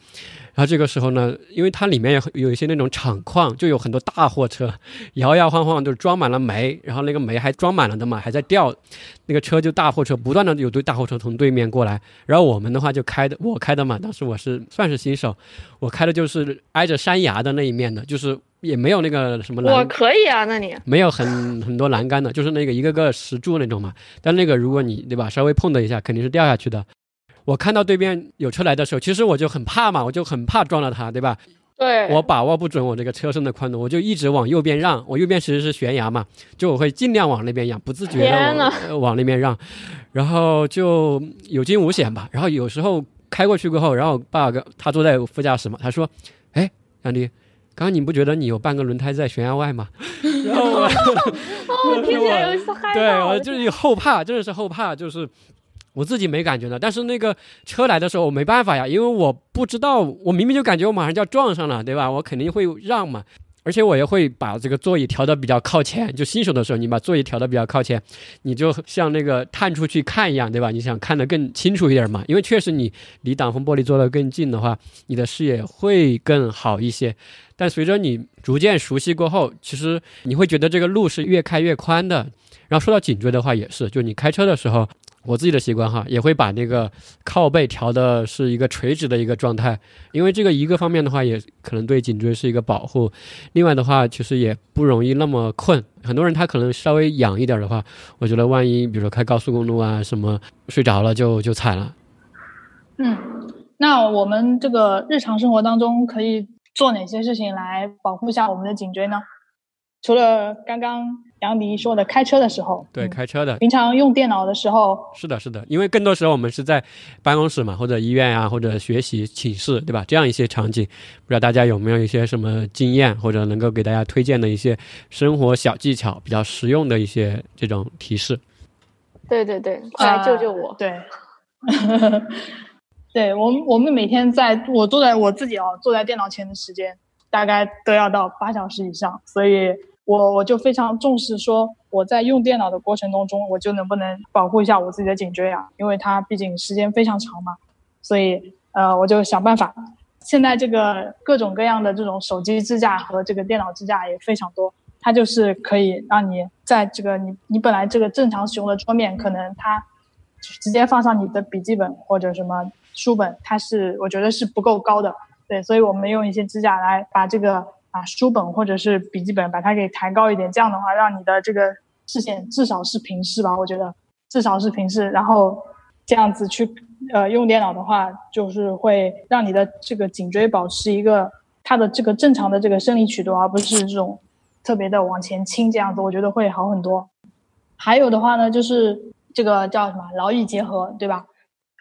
然后这个时候呢，因为它里面有有一些那种厂矿，就有很多大货车，摇摇晃晃，就是装满了煤，然后那个煤还装满了的嘛，还在掉，那个车就大货车不断的有堆大货车从对面过来，然后我们的话就开的我开的嘛，当时我是算是新手，我开的就是挨着山崖的那一面的，就是也没有那个什么栏，我可以啊，那你没有很很多栏杆的，就是那个一个个石柱那种嘛，但那个如果你对吧，稍微碰的一下，肯定是掉下去的。我看到对面有车来的时候，其实我就很怕嘛，我就很怕撞到他，对吧？对。我把握不准我这个车身的宽度，我就一直往右边让。我右边其实是悬崖嘛，就我会尽量往那边让，不自觉的往那边让，然后就有惊无险吧。然后有时候开过去过后，然后爸爸他坐在副驾驶嘛，他说：“哎，杨迪，刚刚你不觉得你有半个轮胎在悬崖外吗？” 然后我，听起来有些害怕。对，我就是后怕，真的是后怕，就是。我自己没感觉的，但是那个车来的时候我没办法呀，因为我不知道，我明明就感觉我马上就要撞上了，对吧？我肯定会让嘛，而且我也会把这个座椅调的比较靠前。就新手的时候，你把座椅调的比较靠前，你就像那个探出去看一样，对吧？你想看得更清楚一点嘛？因为确实你离挡风玻璃坐得更近的话，你的视野会更好一些。但随着你逐渐熟悉过后，其实你会觉得这个路是越开越宽的。然后说到颈椎的话，也是，就你开车的时候。我自己的习惯哈，也会把那个靠背调的是一个垂直的一个状态，因为这个一个方面的话，也可能对颈椎是一个保护。另外的话，其实也不容易那么困。很多人他可能稍微仰一点的话，我觉得万一比如说开高速公路啊什么睡着了就就惨了。嗯，那我们这个日常生活当中可以做哪些事情来保护一下我们的颈椎呢？除了刚刚。杨迪说的，开车的时候，对，开车的，平常用电脑的时候，是的，是的，因为更多时候我们是在办公室嘛，或者医院啊，或者学习寝室，对吧？这样一些场景，不知道大家有没有一些什么经验，或者能够给大家推荐的一些生活小技巧，比较实用的一些这种提示。对对对，快来救救我！对，对我们我们每天在我坐在我自己哦，坐在电脑前的时间。大概都要到八小时以上，所以我我就非常重视说我在用电脑的过程当中，我就能不能保护一下我自己的颈椎啊，因为它毕竟时间非常长嘛，所以呃我就想办法。现在这个各种各样的这种手机支架和这个电脑支架也非常多，它就是可以让你在这个你你本来这个正常使用的桌面，可能它直接放上你的笔记本或者什么书本，它是我觉得是不够高的，对，所以我们用一些支架来把这个把书本或者是笔记本把它给抬高一点，这样的话让你的这个视线至少是平视吧，我觉得至少是平视，然后这样子去。呃，用电脑的话，就是会让你的这个颈椎保持一个它的这个正常的这个生理曲度，而不是这种特别的往前倾这样子，我觉得会好很多。还有的话呢，就是这个叫什么劳逸结合，对吧？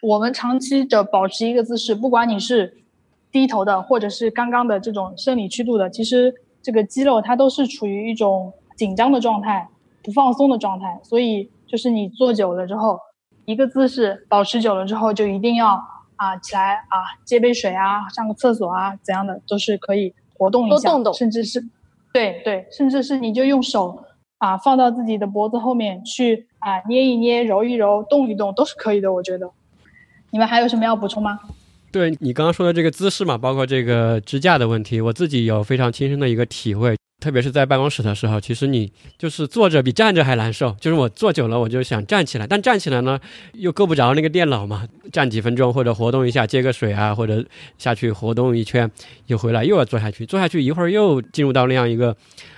我们长期的保持一个姿势，不管你是低头的，或者是刚刚的这种生理曲度的，其实这个肌肉它都是处于一种紧张的状态、不放松的状态，所以就是你坐久了之后。一个姿势保持久了之后，就一定要啊起来啊接杯水啊上个厕所啊怎样的都是可以活动一下，甚至是，对对，甚至是你就用手啊放到自己的脖子后面去啊捏一捏揉一揉动一动都是可以的，我觉得。你们还有什么要补充吗？对你刚刚说的这个姿势嘛，包括这个支架的问题，我自己有非常亲身的一个体会。特别是在办公室的时候，其实你就是坐着比站着还难受。就是我坐久了，我就想站起来，但站起来呢又够不着那个电脑嘛。站几分钟或者活动一下，接个水啊，或者下去活动一圈，又回来又要坐下去，坐下去一会儿又进入到那样一个。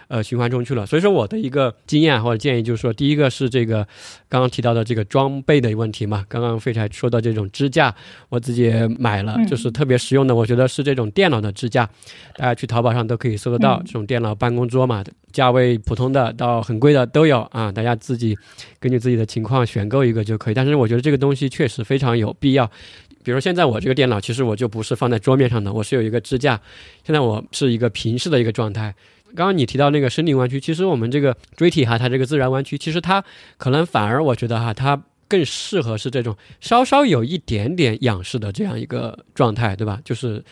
呃，循环中去了。所以说，我的一个经验或者建议就是说，第一个是这个刚刚提到的这个装备的问题嘛。刚刚废柴说到这种支架，我自己也买了，就是特别实用的。我觉得是这种电脑的支架，大家去淘宝上都可以搜得到这种电脑办公桌嘛，价位普通的到很贵的都有啊。大家自己根据自己的情况选购一个就可以。但是我觉得这个东西确实非常有必要。比如现在我这个电脑，其实我就不是放在桌面上的，我是有一个支架。现在我是一个平视的一个状态。刚刚你提到那个生理弯曲，其实我们这个椎体哈，它这个自然弯曲，其实它可能反而我觉得哈，它更适合是这种稍稍有一点点仰视的这样一个状态，对吧？就是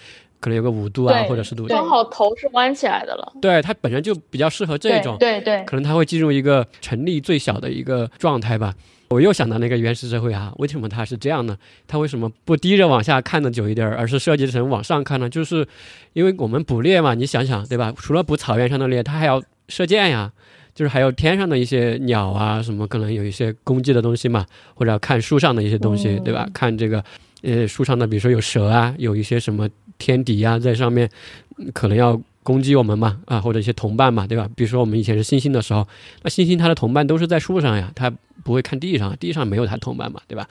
可能有个五度啊或者十度，正好头是弯起来的了。对，它本身就比较适合这种，对对，可能它会进入一个成立最小的一个状态吧。我又想到那个原始社会啊，为什么它是这样呢？它为什么不低着往下看的久一点，而是设计成往上看呢？就是因为我们捕猎嘛，你想想对吧？除了捕草原上的猎，它还要射箭呀，就是还有天上的一些鸟啊，什么可能有一些攻击的东西嘛，或者要看树上的一些东西，对吧？看这个呃树上的，比如说有蛇啊，有一些什么天敌呀在上面，可能要。攻击我们嘛，啊，或者一些同伴嘛，对吧？比如说我们以前是猩猩的时候，那猩猩它的同伴都是在树上呀，它不会看地上，地上没有它同伴嘛，对吧？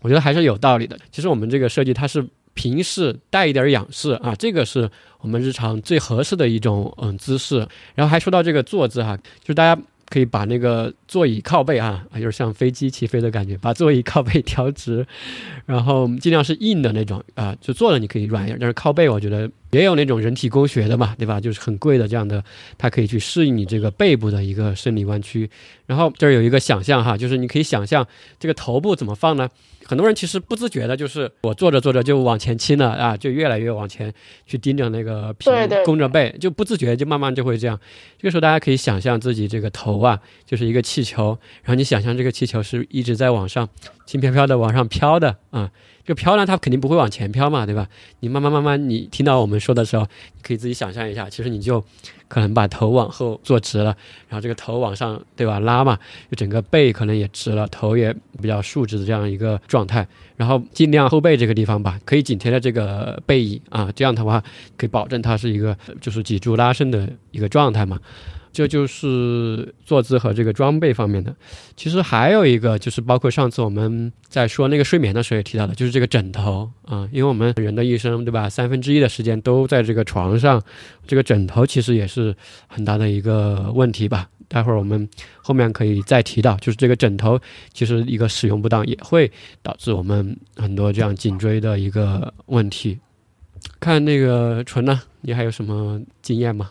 我觉得还是有道理的。其实我们这个设计它是平视带一点仰视啊，这个是我们日常最合适的一种嗯姿势。然后还说到这个坐姿哈，就是大家。可以把那个座椅靠背啊，就是像飞机起飞的感觉，把座椅靠背调直，然后尽量是硬的那种啊，就坐着你可以软一点，但是靠背我觉得也有那种人体工学的嘛，对吧？就是很贵的这样的，它可以去适应你这个背部的一个生理弯曲。然后这儿有一个想象哈，就是你可以想象这个头部怎么放呢？很多人其实不自觉的，就是我坐着坐着就往前倾了啊，就越来越往前去盯着那个屏，弓着背，就不自觉就慢慢就会这样。这个时候大家可以想象自己这个头啊，就是一个气球，然后你想象这个气球是一直在往上轻飘飘的往上飘的啊。这就飘呢，它肯定不会往前飘嘛，对吧？你慢慢慢慢，你听到我们说的时候，你可以自己想象一下，其实你就可能把头往后坐直了，然后这个头往上，对吧？拉嘛，就整个背可能也直了，头也比较竖直的这样一个状态，然后尽量后背这个地方吧，可以紧贴着这个背椅啊，这样的话可以保证它是一个就是脊柱拉伸的一个状态嘛。这就是坐姿和这个装备方面的，其实还有一个就是包括上次我们在说那个睡眠的时候也提到的，就是这个枕头啊，因为我们人的一生对吧，三分之一的时间都在这个床上，这个枕头其实也是很大的一个问题吧。待会儿我们后面可以再提到，就是这个枕头其实一个使用不当也会导致我们很多这样颈椎的一个问题。看那个纯呢，你还有什么经验吗？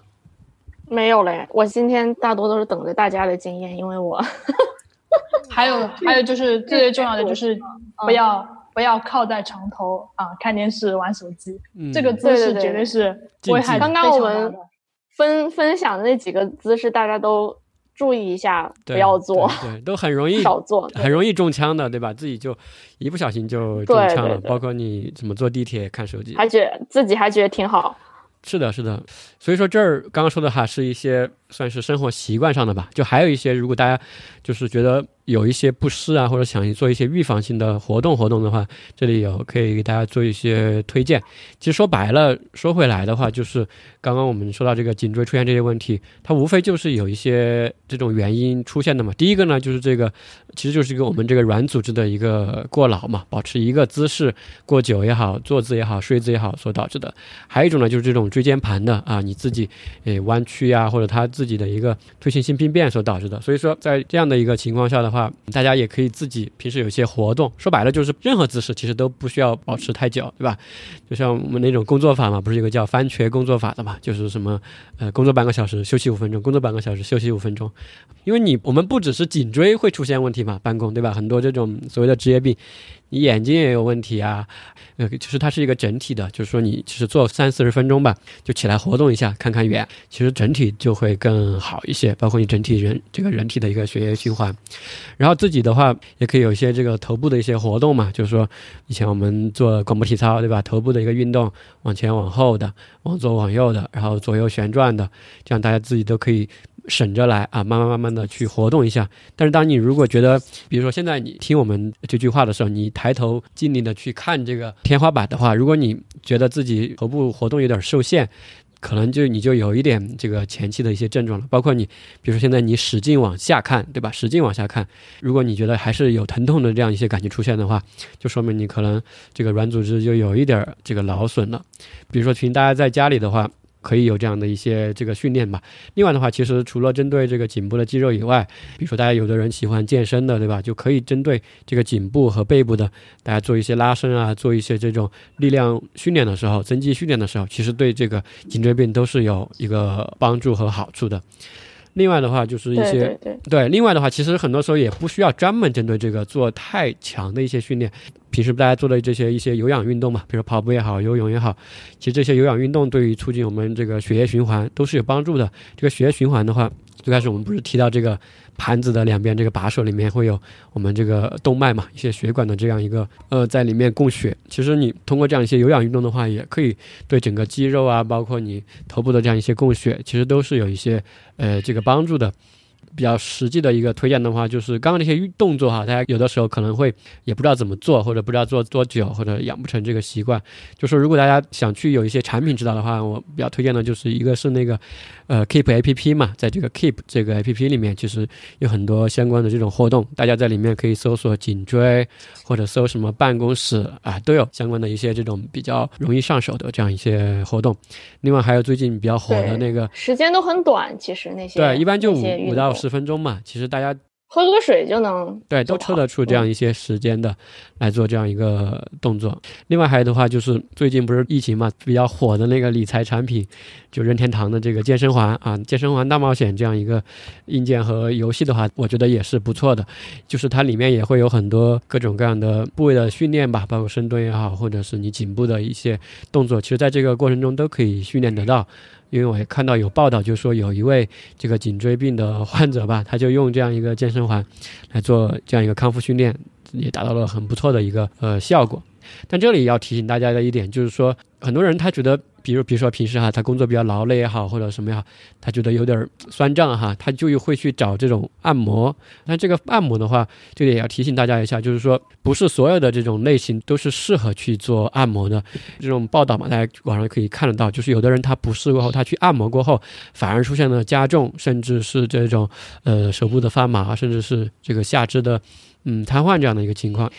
没有嘞，我今天大多都是等着大家的经验，因为我 还有还有就是最最重要的就是不要不要靠在床头啊看电视玩手机，嗯这个姿势绝对是危害刚刚我们。分分享的那几个姿势，大家都注意一下，不要做，对，对都很容易 少做。很容易中枪的，对吧？自己就一不小心就中枪了，对对对包括你怎么坐地铁看手机，还觉得自己还觉得挺好。是的，是的。所以说这儿刚刚说的哈，是一些算是生活习惯上的吧。就还有一些，如果大家就是觉得有一些不适啊，或者想做一些预防性的活动活动的话，这里有可以给大家做一些推荐。其实说白了，说回来的话，就是刚刚我们说到这个颈椎出现这些问题，它无非就是有一些这种原因出现的嘛。第一个呢，就是这个其实就是一个我们这个软组织的一个过劳嘛，保持一个姿势过久也好，坐姿也好，睡姿也好所导致的。还有一种呢，就是这种椎间盘的啊，你自己诶弯曲啊，或者他自己的一个退行性病变所导致的。所以说，在这样的一个情况下的话，大家也可以自己平时有一些活动。说白了，就是任何姿势其实都不需要保持太久，对吧？就像我们那种工作法嘛，不是有个叫番茄工作法的嘛，就是什么呃工作半个小时休息五分钟，工作半个小时休息五分钟。因为你我们不只是颈椎会出现问题嘛，办公对吧？很多这种所谓的职业病，你眼睛也有问题啊，呃，就是它是一个整体的，就是说你其实做三四十分钟吧，就起来活动一下，看看远，其实整体就会更好一些，包括你整体人这个人体的一个血液循环。然后自己的话也可以有一些这个头部的一些活动嘛，就是说以前我们做广播体操对吧？头部的一个运动，往前往后的，往左往右的，然后左右旋转的，这样大家自己都可以。省着来啊，慢慢慢慢的去活动一下。但是当你如果觉得，比如说现在你听我们这句话的时候，你抬头尽力的去看这个天花板的话，如果你觉得自己头部活动有点受限，可能就你就有一点这个前期的一些症状了。包括你，比如说现在你使劲往下看，对吧？使劲往下看，如果你觉得还是有疼痛的这样一些感觉出现的话，就说明你可能这个软组织就有一点这个劳损了。比如说，请大家在家里的话。可以有这样的一些这个训练吧。另外的话，其实除了针对这个颈部的肌肉以外，比如说大家有的人喜欢健身的，对吧？就可以针对这个颈部和背部的，大家做一些拉伸啊，做一些这种力量训练的时候，增肌训练的时候，其实对这个颈椎病都是有一个帮助和好处的。另外的话，就是一些对另外的话，其实很多时候也不需要专门针对这个做太强的一些训练。平时大家做的这些一些有氧运动嘛，比如跑步也好，游泳也好，其实这些有氧运动对于促进我们这个血液循环都是有帮助的。这个血液循环的话，最开始我们不是提到这个盘子的两边这个把手里面会有我们这个动脉嘛，一些血管的这样一个呃在里面供血。其实你通过这样一些有氧运动的话，也可以对整个肌肉啊，包括你头部的这样一些供血，其实都是有一些呃这个帮助的。比较实际的一个推荐的话，就是刚刚那些运动作哈，大家有的时候可能会也不知道怎么做，或者不知道做多久，或者养不成这个习惯。就说如果大家想去有一些产品指导的话，我比较推荐的就是一个是那个呃 Keep A P P 嘛，在这个 Keep 这个 A P P 里面，其实有很多相关的这种活动，大家在里面可以搜索颈椎或者搜什么办公室啊，都有相关的一些这种比较容易上手的这样一些活动。另外还有最近比较火的那个，时间都很短，其实那些对，一般就五五到十分钟嘛，其实大家喝个水就能对，都抽得出这样一些时间的来做这样一个动作。另外还有的话，就是最近不是疫情嘛，比较火的那个理财产品，就任天堂的这个健身环啊，健身环大冒险这样一个硬件和游戏的话，我觉得也是不错的。就是它里面也会有很多各种各样的部位的训练吧，包括深蹲也好，或者是你颈部的一些动作，其实在这个过程中都可以训练得到。因为我也看到有报道，就说有一位这个颈椎病的患者吧，他就用这样一个健身环来做这样一个康复训练，也达到了很不错的一个呃效果。但这里要提醒大家的一点就是说，很多人他觉得，比如比如说平时哈，他工作比较劳累也好，或者什么也好，他觉得有点酸胀哈，他就会去找这种按摩。那这个按摩的话，这里也要提醒大家一下，就是说，不是所有的这种类型都是适合去做按摩的。这种报道嘛，大家网上可以看得到，就是有的人他不适过后，他去按摩过后，反而出现了加重，甚至是这种呃手部的发麻，甚至是这个下肢的嗯瘫痪这样的一个情况。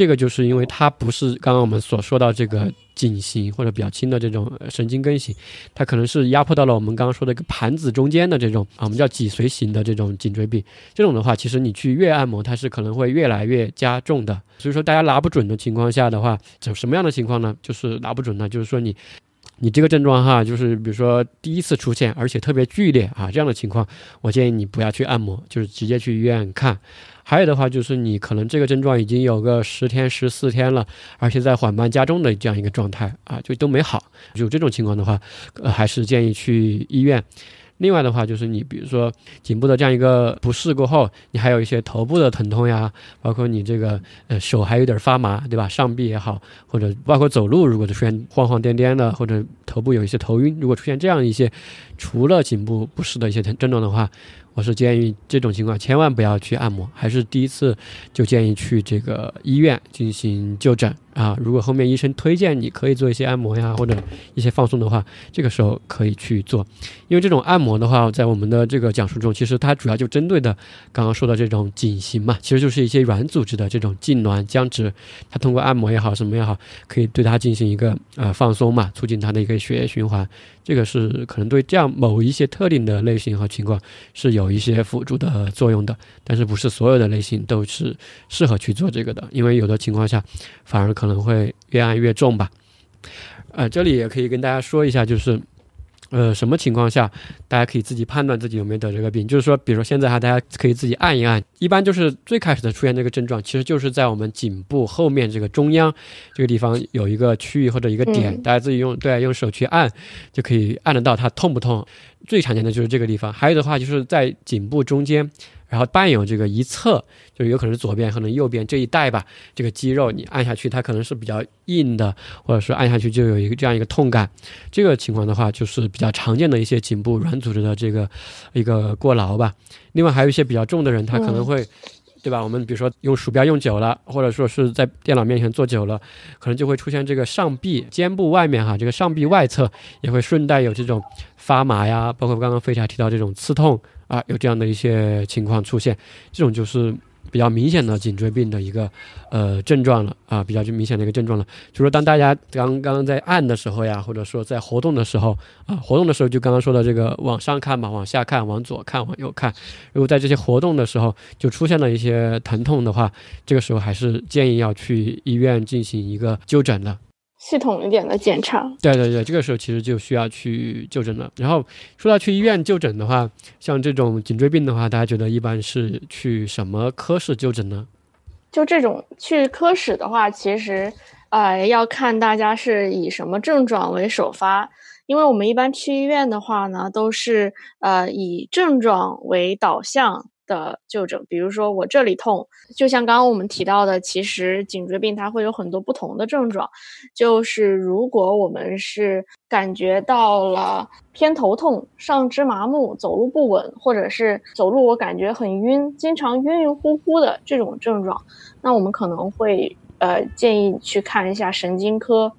这个就是因为它不是刚刚我们所说到这个颈型或者比较轻的这种神经根型，它可能是压迫到了我们刚刚说的一个盘子中间的这种啊，我们叫脊髓型的这种颈椎病。这种的话，其实你去越按摩，它是可能会越来越加重的。所以说，大家拿不准的情况下的话，什什么样的情况呢？就是拿不准呢，就是说你。你这个症状哈，就是比如说第一次出现，而且特别剧烈啊，这样的情况，我建议你不要去按摩，就是直接去医院看。还有的话就是你可能这个症状已经有个十天、十四天了，而且在缓慢加重的这样一个状态啊，就都没好。就这种情况的话，呃，还是建议去医院。另外的话，就是你比如说颈部的这样一个不适过后，你还有一些头部的疼痛呀，包括你这个呃手还有点发麻，对吧？上臂也好，或者包括走路，如果出现晃晃颠颠的，或者头部有一些头晕，如果出现这样一些除了颈部不适的一些症症状的话。我是建议这种情况千万不要去按摩，还是第一次就建议去这个医院进行就诊啊。如果后面医生推荐你可以做一些按摩呀，或者一些放松的话，这个时候可以去做。因为这种按摩的话，在我们的这个讲述中，其实它主要就针对的刚刚说的这种颈型嘛，其实就是一些软组织的这种痉挛僵直，它通过按摩也好，什么也好，可以对它进行一个呃放松嘛，促进它的一个血液循环。这个是可能对这样某一些特定的类型和情况是有一些辅助的作用的，但是不是所有的类型都是适合去做这个的，因为有的情况下反而可能会越按越重吧。呃，这里也可以跟大家说一下，就是。呃，什么情况下大家可以自己判断自己有没有得这个病？就是说，比如说现在哈，大家可以自己按一按。一般就是最开始的出现这个症状，其实就是在我们颈部后面这个中央这个地方有一个区域或者一个点，大家自己用对用手去按就可以按得到它痛不痛。最常见的就是这个地方，还有的话就是在颈部中间。然后伴有这个一侧，就有可能是左边，可能右边这一带吧。这个肌肉你按下去，它可能是比较硬的，或者是按下去就有一个这样一个痛感。这个情况的话，就是比较常见的一些颈部软组织的这个一个过劳吧。另外还有一些比较重的人，他可能会，对吧？我们比如说用鼠标用久了，或者说是在电脑面前坐久了，可能就会出现这个上臂、肩部外面哈，这个上臂外侧也会顺带有这种发麻呀，包括刚刚飞侠提到这种刺痛。啊，有这样的一些情况出现，这种就是比较明显的颈椎病的一个呃症状了啊，比较就明显的一个症状了。就说当大家刚刚在按的时候呀，或者说在活动的时候啊，活动的时候就刚刚说的这个往上看嘛，往下看，往左看，往右看。如果在这些活动的时候就出现了一些疼痛的话，这个时候还是建议要去医院进行一个就诊的。系统一点的检查，对对对，这个时候其实就需要去就诊了。然后说到去医院就诊的话，像这种颈椎病的话，大家觉得一般是去什么科室就诊呢？就这种去科室的话，其实呃要看大家是以什么症状为首发，因为我们一般去医院的话呢，都是呃以症状为导向。的就诊，比如说我这里痛，就像刚刚我们提到的，其实颈椎病它会有很多不同的症状。就是如果我们是感觉到了偏头痛、上肢麻木、走路不稳，或者是走路我感觉很晕，经常晕晕乎乎的这种症状，那我们可能会呃建议去看一下神经科，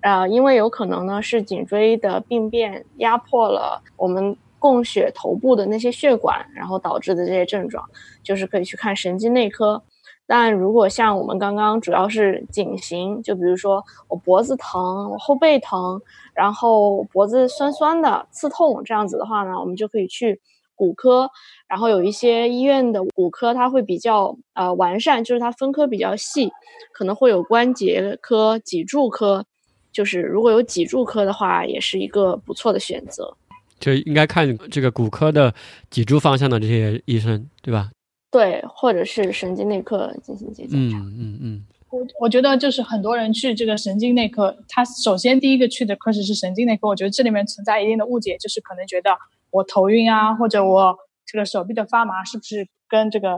呃，因为有可能呢是颈椎的病变压迫了我们。供血头部的那些血管，然后导致的这些症状，就是可以去看神经内科。但如果像我们刚刚主要是颈型，就比如说我脖子疼、我后背疼，然后脖子酸酸的、刺痛这样子的话呢，我们就可以去骨科。然后有一些医院的骨科，它会比较呃完善，就是它分科比较细，可能会有关节科、脊柱科。就是如果有脊柱科的话，也是一个不错的选择。就应该看这个骨科的脊柱方向的这些医生，对吧？对，或者是神经内科进行一些检查。嗯嗯嗯。我我觉得就是很多人去这个神经内科，他首先第一个去的科室是神经内科。我觉得这里面存在一定的误解，就是可能觉得我头晕啊，或者我这个手臂的发麻，是不是跟这个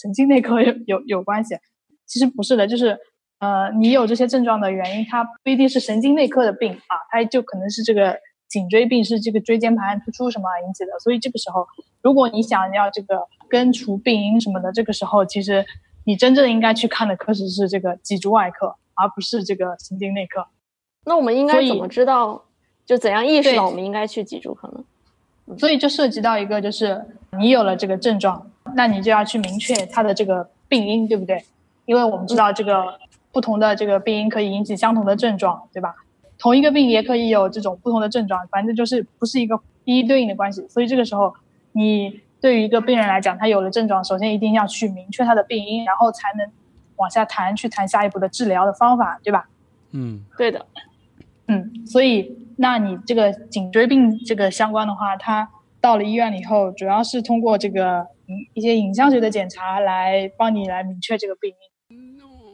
神经内科有有有关系？其实不是的，就是呃，你有这些症状的原因，它不一定是神经内科的病啊，它就可能是这个。颈椎病是这个椎间盘突出什么引起的，所以这个时候，如果你想要这个根除病因什么的，这个时候其实你真正应该去看的科室是这个脊柱外科，而不是这个神经内科。那我们应该怎么知道？就怎样意识到我们应该去脊柱科呢？所以就涉及到一个，就是你有了这个症状，那你就要去明确它的这个病因，对不对？因为我们知道这个不同的这个病因可以引起相同的症状，对吧？同一个病也可以有这种不同的症状，反正就是不是一个一一对应的关系。所以这个时候，你对于一个病人来讲，他有了症状，首先一定要去明确他的病因，然后才能往下谈，去谈下一步的治疗的方法，对吧？嗯，对的。嗯，所以那你这个颈椎病这个相关的话，他到了医院了以后，主要是通过这个一些影像学的检查来帮你来明确这个病因。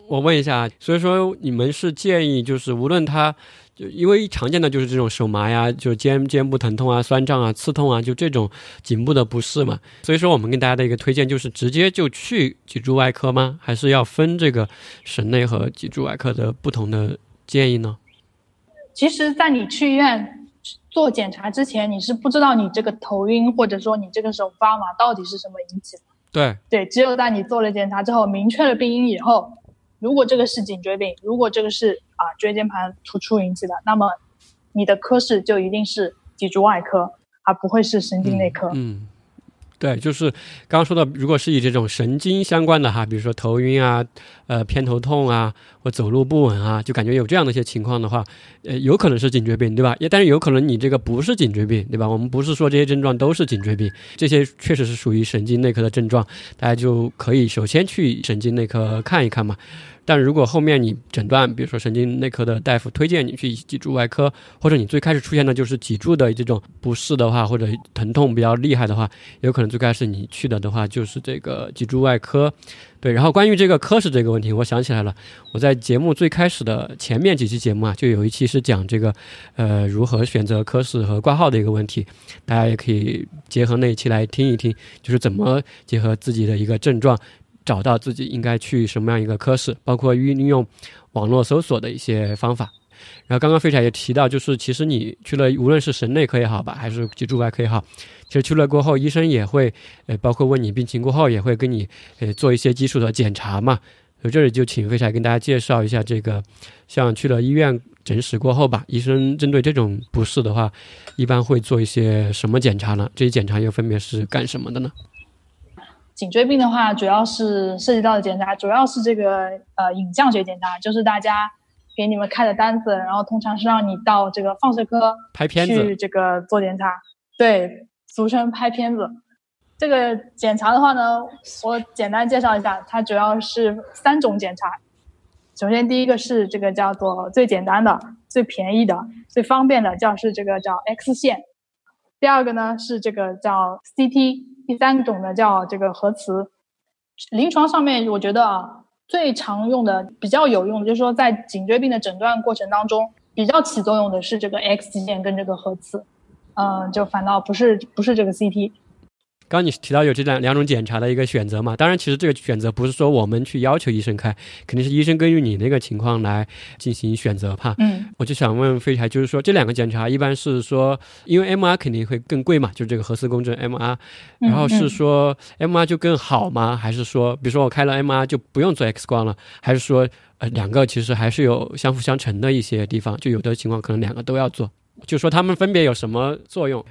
我问一下，所以说你们是建议，就是无论他，就因为常见的就是这种手麻呀，就肩肩部疼痛啊、酸胀啊、刺痛啊，就这种颈部的不适嘛。所以说，我们跟大家的一个推荐就是直接就去脊柱外科吗？还是要分这个神内和脊柱外科的不同的建议呢？其实，在你去医院做检查之前，你是不知道你这个头晕或者说你这个手发麻到底是什么引起的。对对，只有在你做了检查之后，明确了病因以后。如果这个是颈椎病，如果这个是啊椎间盘突出引起的，那么你的科室就一定是脊柱外科，而不会是神经内科。嗯。对，就是刚刚说的，如果是以这种神经相关的哈，比如说头晕啊、呃偏头痛啊，或走路不稳啊，就感觉有这样的一些情况的话，呃，有可能是颈椎病，对吧？也但是有可能你这个不是颈椎病，对吧？我们不是说这些症状都是颈椎病，这些确实是属于神经内科的症状，大家就可以首先去神经内科看一看嘛。但如果后面你诊断，比如说神经内科的大夫推荐你去脊柱外科，或者你最开始出现的就是脊柱的这种不适的话，或者疼痛比较厉害的话，有可能最开始你去的的话就是这个脊柱外科。对，然后关于这个科室这个问，我想起来了，我在节目最开始的前面几期节目啊，就有一期是讲这个呃如何选择科室和挂号的一个问题，大家也可以结合那一期来听一听，就是怎么结合自己的一个症状。找到自己应该去什么样一个科室，包括运用网络搜索的一些方法。然后刚刚飞柴也提到，就是其实你去了，无论是神内科也好吧，还是脊柱外科也好，其实去了过后，医生也会呃，包括问你病情过后，也会跟你呃做一些基础的检查嘛。所以这里就请飞柴跟大家介绍一下这个，像去了医院诊室过后吧，医生针对这种不适的话，一般会做一些什么检查呢？这些检查又分别是干什么的呢？颈椎病的话，主要是涉及到的检查，主要是这个呃影像学检查，就是大家给你们开的单子，然后通常是让你到这个放射科拍片子去这个做检查，对，俗称拍片子。这个检查的话呢，我简单介绍一下，它主要是三种检查。首先第一个是这个叫做最简单的、最便宜的、最方便的，叫是这个叫 X 线。第二个呢是这个叫 CT。第三种呢叫这个核磁，临床上面我觉得啊最常用的、比较有用的，就是说在颈椎病的诊断过程当中比较起作用的是这个 X 线跟这个核磁，嗯，就反倒不是不是这个 CT。刚你提到有这两两种检查的一个选择嘛？当然，其实这个选择不是说我们去要求医生开，肯定是医生根据你那个情况来进行选择哈。嗯，我就想问飞柴，就是说这两个检查一般是说，因为 MR 肯定会更贵嘛，就是这个核磁共振 MR，然后是说 MR 就更好吗？还是说，比如说我开了 MR 就不用做 X 光了？还是说，呃，两个其实还是有相辅相成的一些地方？就有的情况可能两个都要做，就说他们分别有什么作用？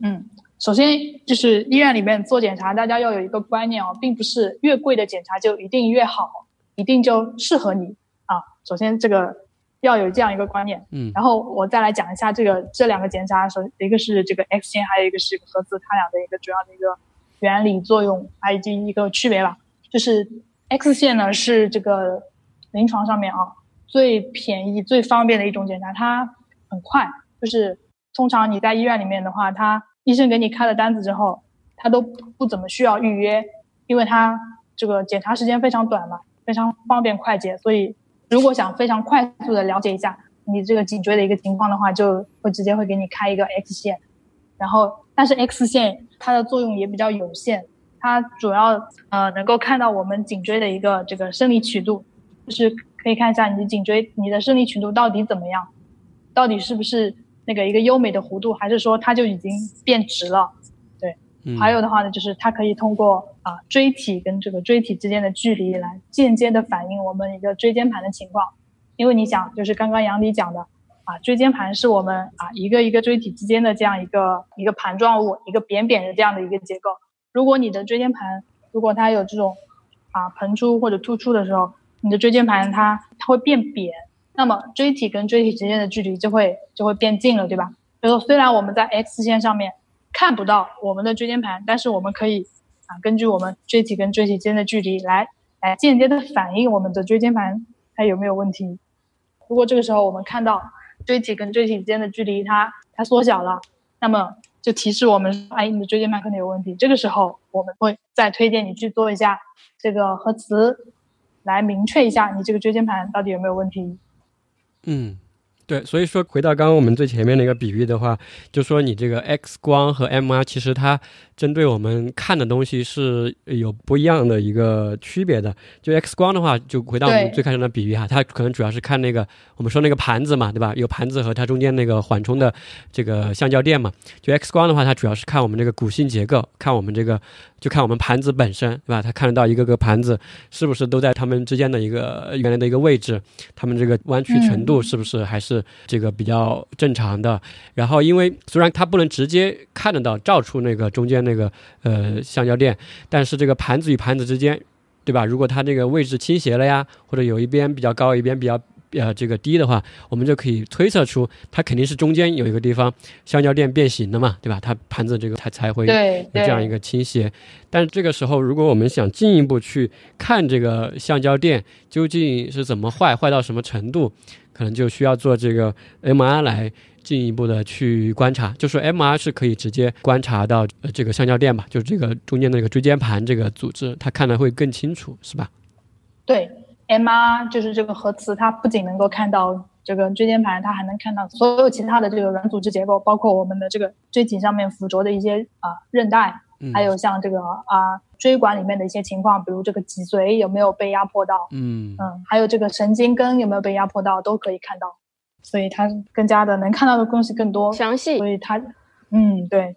嗯。首先就是医院里面做检查，大家要有一个观念哦，并不是越贵的检查就一定越好，一定就适合你啊。首先这个要有这样一个观念，嗯。然后我再来讲一下这个这两个检查，首一个是这个 X 线，还有一个是核磁，它俩的一个主要的一个原理作用，以及一个区别吧。就是 X 线呢是这个临床上面啊最便宜、最方便的一种检查，它很快，就是通常你在医院里面的话，它医生给你开了单子之后，他都不怎么需要预约，因为他这个检查时间非常短嘛，非常方便快捷。所以，如果想非常快速的了解一下你这个颈椎的一个情况的话，就会直接会给你开一个 X 线。然后，但是 X 线它的作用也比较有限，它主要呃能够看到我们颈椎的一个这个生理曲度，就是可以看一下你的颈椎你的生理曲度到底怎么样，到底是不是。那个一个优美的弧度，还是说它就已经变直了？对，还有的话呢，就是它可以通过啊椎体跟这个椎体之间的距离来间接的反映我们一个椎间盘的情况。因为你想，就是刚刚杨迪讲的啊，椎间盘是我们啊一个一个椎体之间的这样一个一个盘状物，一个扁扁的这样的一个结构。如果你的椎间盘如果它有这种啊膨出或者突出的时候，你的椎间盘它它会变扁。那么椎体跟椎体之间的距离就会就会变近了，对吧？就说，虽然我们在 X 线上面看不到我们的椎间盘，但是我们可以啊，根据我们椎体跟椎体间的距离来来间接的反映我们的椎间盘它有没有问题。如果这个时候我们看到椎体跟椎体间的距离它它缩小了，那么就提示我们，哎，你的椎间盘可能有问题。这个时候，我们会再推荐你去做一下这个核磁，来明确一下你这个椎间盘到底有没有问题。嗯。对，所以说回到刚刚我们最前面的一个比喻的话，就说你这个 X 光和 MR，其实它针对我们看的东西是有不一样的一个区别的。就 X 光的话，就回到我们最开始的比喻哈，它可能主要是看那个我们说那个盘子嘛，对吧？有盘子和它中间那个缓冲的这个橡胶垫嘛。就 X 光的话，它主要是看我们这个骨性结构，看我们这个就看我们盘子本身，对吧？它看得到一个个盘子是不是都在它们之间的一个原来的一个位置，它们这个弯曲程度是不是还是。是这个比较正常的，然后因为虽然它不能直接看得到照出那个中间那个呃橡胶垫，但是这个盘子与盘子之间，对吧？如果它这个位置倾斜了呀，或者有一边比较高，一边比较。呃，这个低的话，我们就可以推测出它肯定是中间有一个地方橡胶垫变形了嘛，对吧？它盘子这个它才会有这样一个倾斜。但是这个时候，如果我们想进一步去看这个橡胶垫究竟是怎么坏，坏到什么程度，可能就需要做这个 MR 来进一步的去观察。就是 MR 是可以直接观察到这个橡胶垫吧，就是这个中间的那个椎间盘这个组织，它看的会更清楚，是吧？对。MR 就是这个核磁，它不仅能够看到这个椎间盘，它还能看到所有其他的这个软组织结构，包括我们的这个椎体上面附着的一些啊韧带，还有像这个啊椎管里面的一些情况，比如这个脊髓有没有被压迫到，嗯嗯，还有这个神经根有没有被压迫到，都可以看到，所以它更加的能看到的东西更多，详细，所以它，嗯，对。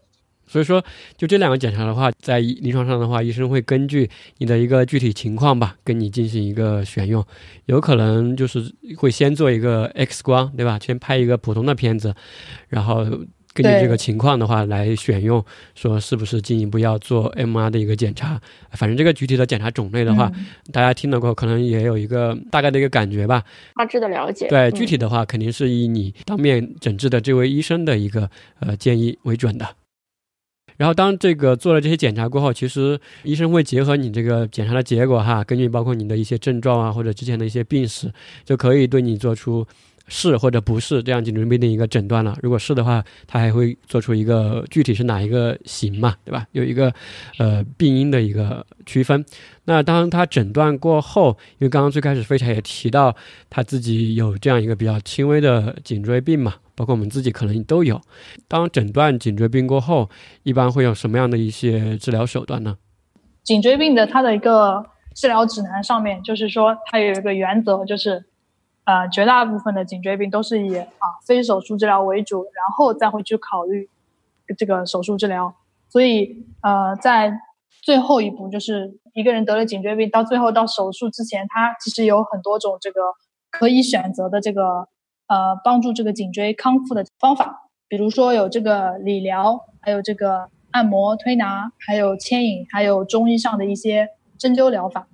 所以说，就这两个检查的话，在临床上的话，医生会根据你的一个具体情况吧，跟你进行一个选用。有可能就是会先做一个 X 光，对吧？先拍一个普通的片子，然后根据这个情况的话来选用，说是不是进一步要做 MR 的一个检查。反正这个具体的检查种类的话，大家听了过后可能也有一个大概的一个感觉吧，大致的了解。对，具体的话肯定是以你当面诊治的这位医生的一个呃建议为准的。然后，当这个做了这些检查过后，其实医生会结合你这个检查的结果哈，根据包括你的一些症状啊，或者之前的一些病史，就可以对你做出。是或者不是这样颈椎病的一个诊断了。如果是的话，他还会做出一个具体是哪一个型嘛，对吧？有一个呃病因的一个区分。那当他诊断过后，因为刚刚最开始飞柴也提到他自己有这样一个比较轻微的颈椎病嘛，包括我们自己可能都有。当诊断颈椎病过后，一般会有什么样的一些治疗手段呢？颈椎病的它的一个治疗指南上面就是说，它有一个原则就是。呃，绝大部分的颈椎病都是以啊非手术治疗为主，然后再会去考虑这个手术治疗。所以呃，在最后一步，就是一个人得了颈椎病，到最后到手术之前，他其实有很多种这个可以选择的这个呃帮助这个颈椎康复的方法，比如说有这个理疗，还有这个按摩推拿，还有牵引，还有中医上的一些针灸疗法。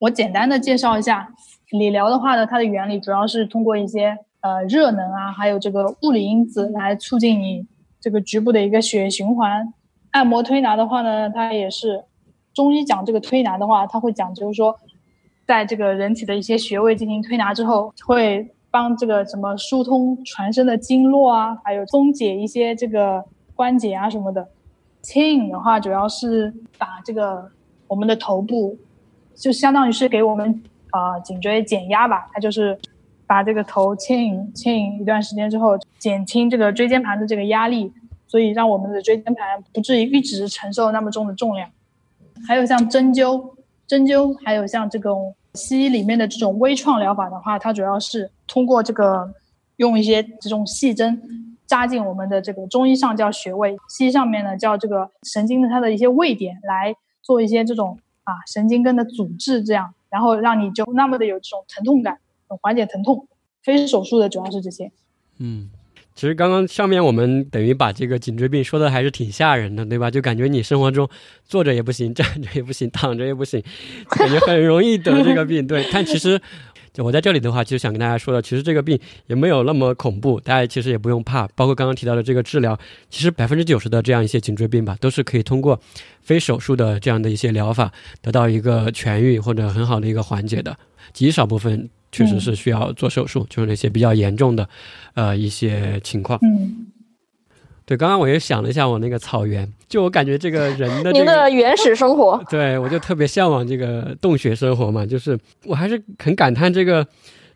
我简单的介绍一下。理疗的话呢，它的原理主要是通过一些呃热能啊，还有这个物理因子来促进你这个局部的一个血液循环。按摩推拿的话呢，它也是中医讲这个推拿的话，它会讲究说，在这个人体的一些穴位进行推拿之后，会帮这个什么疏通全身的经络啊，还有松解一些这个关节啊什么的。牵引的话，主要是把这个我们的头部，就相当于是给我们。啊，颈椎减压吧，它就是把这个头牵引牵引一段时间之后，减轻这个椎间盘的这个压力，所以让我们的椎间盘不至于一直承受那么重的重量。还有像针灸，针灸还有像这种西医里面的这种微创疗法的话，它主要是通过这个用一些这种细针扎进我们的这个中医上叫穴位，西医上面呢叫这个神经的它的一些位点来做一些这种啊神经根的阻滞，这样。然后让你就那么的有这种疼痛感，缓解疼痛。非手术的主要是这些。嗯，其实刚刚上面我们等于把这个颈椎病说的还是挺吓人的，对吧？就感觉你生活中坐着也不行，站着也不行，躺着也不行，感觉很容易得这个病。对，但其实。就我在这里的话，其实想跟大家说的，其实这个病也没有那么恐怖，大家其实也不用怕。包括刚刚提到的这个治疗，其实百分之九十的这样一些颈椎病吧，都是可以通过非手术的这样的一些疗法得到一个痊愈或者很好的一个缓解的。极少部分确实是需要做手术，就是那些比较严重的，呃一些情况。嗯。对，刚刚我也想了一下，我那个草原，就我感觉这个人的这您的原始生活，对，我就特别向往这个洞穴生活嘛，就是我还是很感叹这个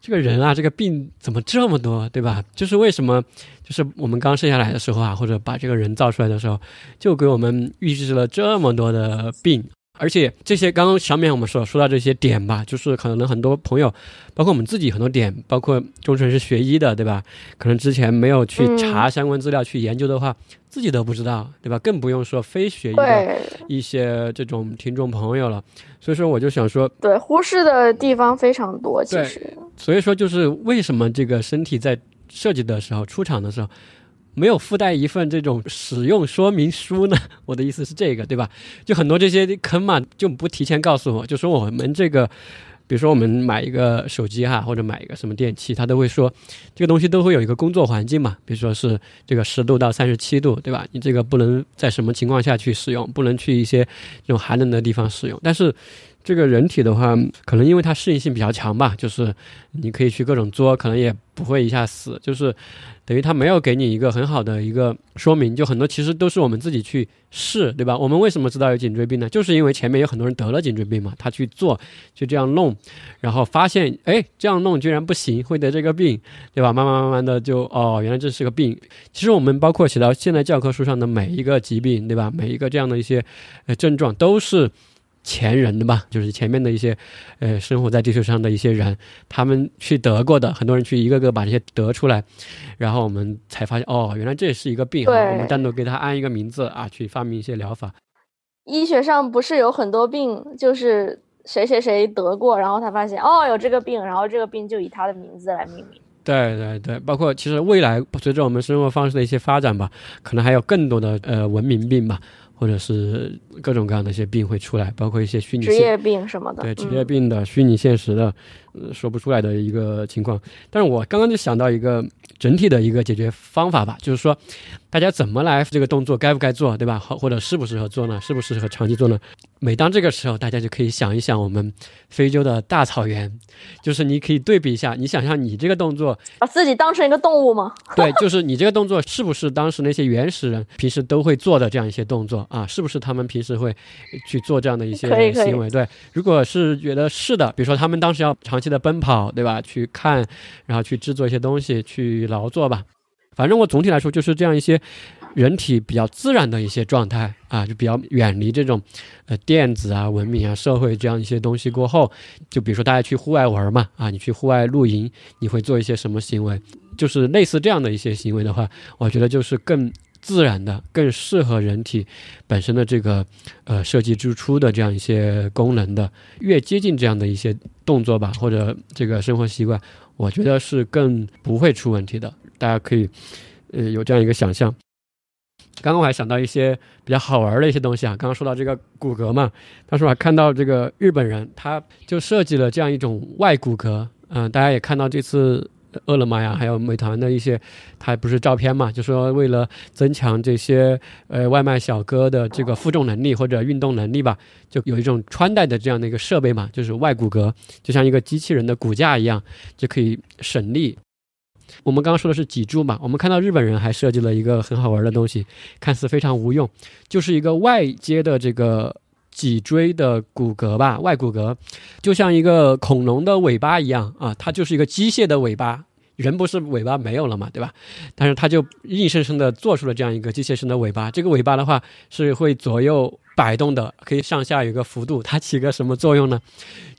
这个人啊，这个病怎么这么多，对吧？就是为什么，就是我们刚生下来的时候啊，或者把这个人造出来的时候，就给我们预示了这么多的病。而且这些刚刚上面我们所说到这些点吧，就是可能很多朋友，包括我们自己很多点，包括钟纯是学医的，对吧？可能之前没有去嗯查相关资料去研究的话，自己都不知道，对吧？更不用说非学医的一些这种听众朋友了。所以说，我就想说，对，忽视的地方非常多。其实，所以说就是为什么这个身体在设计的时候、出厂的时候，没有附带一份这种使用说明书呢？我的意思是这个，对吧？就很多这些坑嘛，就不提前告诉我，就说我们这个。比如说，我们买一个手机哈，或者买一个什么电器，它都会说这个东西都会有一个工作环境嘛。比如说是这个十度到三十七度，对吧？你这个不能在什么情况下去使用，不能去一些这种寒冷的地方使用。但是这个人体的话，可能因为它适应性比较强吧，就是你可以去各种作，可能也不会一下死，就是等于他没有给你一个很好的一个说明，就很多其实都是我们自己去试，对吧？我们为什么知道有颈椎病呢？就是因为前面有很多人得了颈椎病嘛，他去做，就这样弄，然后发现，哎，这样弄居然不行，会得这个病，对吧？慢慢慢慢的就，哦，原来这是个病。其实我们包括写到现在教科书上的每一个疾病，对吧？每一个这样的一些呃症状都是。前人的吧，就是前面的一些，呃，生活在地球上的一些人，他们去得过的，很多人去一个个把这些得出来，然后我们才发现，哦，原来这也是一个病我们单独给它安一个名字啊，去发明一些疗法。医学上不是有很多病，就是谁谁谁得过，然后他发现哦有这个病，然后这个病就以他的名字来命名。对对对，包括其实未来随着我们生活方式的一些发展吧，可能还有更多的呃文明病吧，或者是各种各样的一些病会出来，包括一些虚拟职业病什么的，对职嗯业病的、虚拟现实的，呃，说不出来的一个情况。但是我刚刚就想到一个整体的一个解决方法吧，就是说，大家怎么来这个动作该不该做，对吧？或或者适不适合做呢？适不适合长期做呢？每当这个时候，大家就可以想一想我们非洲的大草原，就是你可以对比一下，你想象你这个动作，把自己当成一个动物吗？对，就是你这个动作是不是当时那些原始人平时都会做的这样一些动作啊？是不是他们平时会去做这样的一些行为？对，如果是觉得是的，比如说他们当时要长期的奔跑，对吧？去看，然后去制作一些东西，去劳作吧。反正我总体来说就是这样一些人体比较自然的一些状态啊，就比较远离这种呃电子啊、文明啊、社会这样一些东西过后，就比如说大家去户外玩嘛，啊，你去户外露营，你会做一些什么行为？就是类似这样的一些行为的话，我觉得就是更自然的、更适合人体本身的这个呃设计之初的这样一些功能的，越接近这样的一些动作吧，或者这个生活习惯，我觉得是更不会出问题的。大家可以呃有这样一个想象。刚刚我还想到一些比较好玩的一些东西啊，刚刚说到这个骨骼嘛，当时我还看到这个日本人他就设计了这样一种外骨骼，嗯、大家也看到这次饿了么呀，还有美团的一些，它不是照片嘛，就说为了增强这些呃外卖小哥的这个负重能力或者运动能力吧，就有一种穿戴的这样的一个设备嘛，就是外骨骼，就像一个机器人的骨架一样，就可以省力。我们刚刚说的是脊柱嘛，我们看到日本人还设计了一个很好玩的东西，看似非常无用，就是一个外接的这个脊椎的骨骼吧，外骨骼，就像一个恐龙的尾巴一样啊，它就是一个机械的尾巴。人不是尾巴没有了嘛，对吧？但是它就硬生生的做出了这样一个机械式的尾巴。这个尾巴的话是会左右摆动的，可以上下有个幅度。它起个什么作用呢？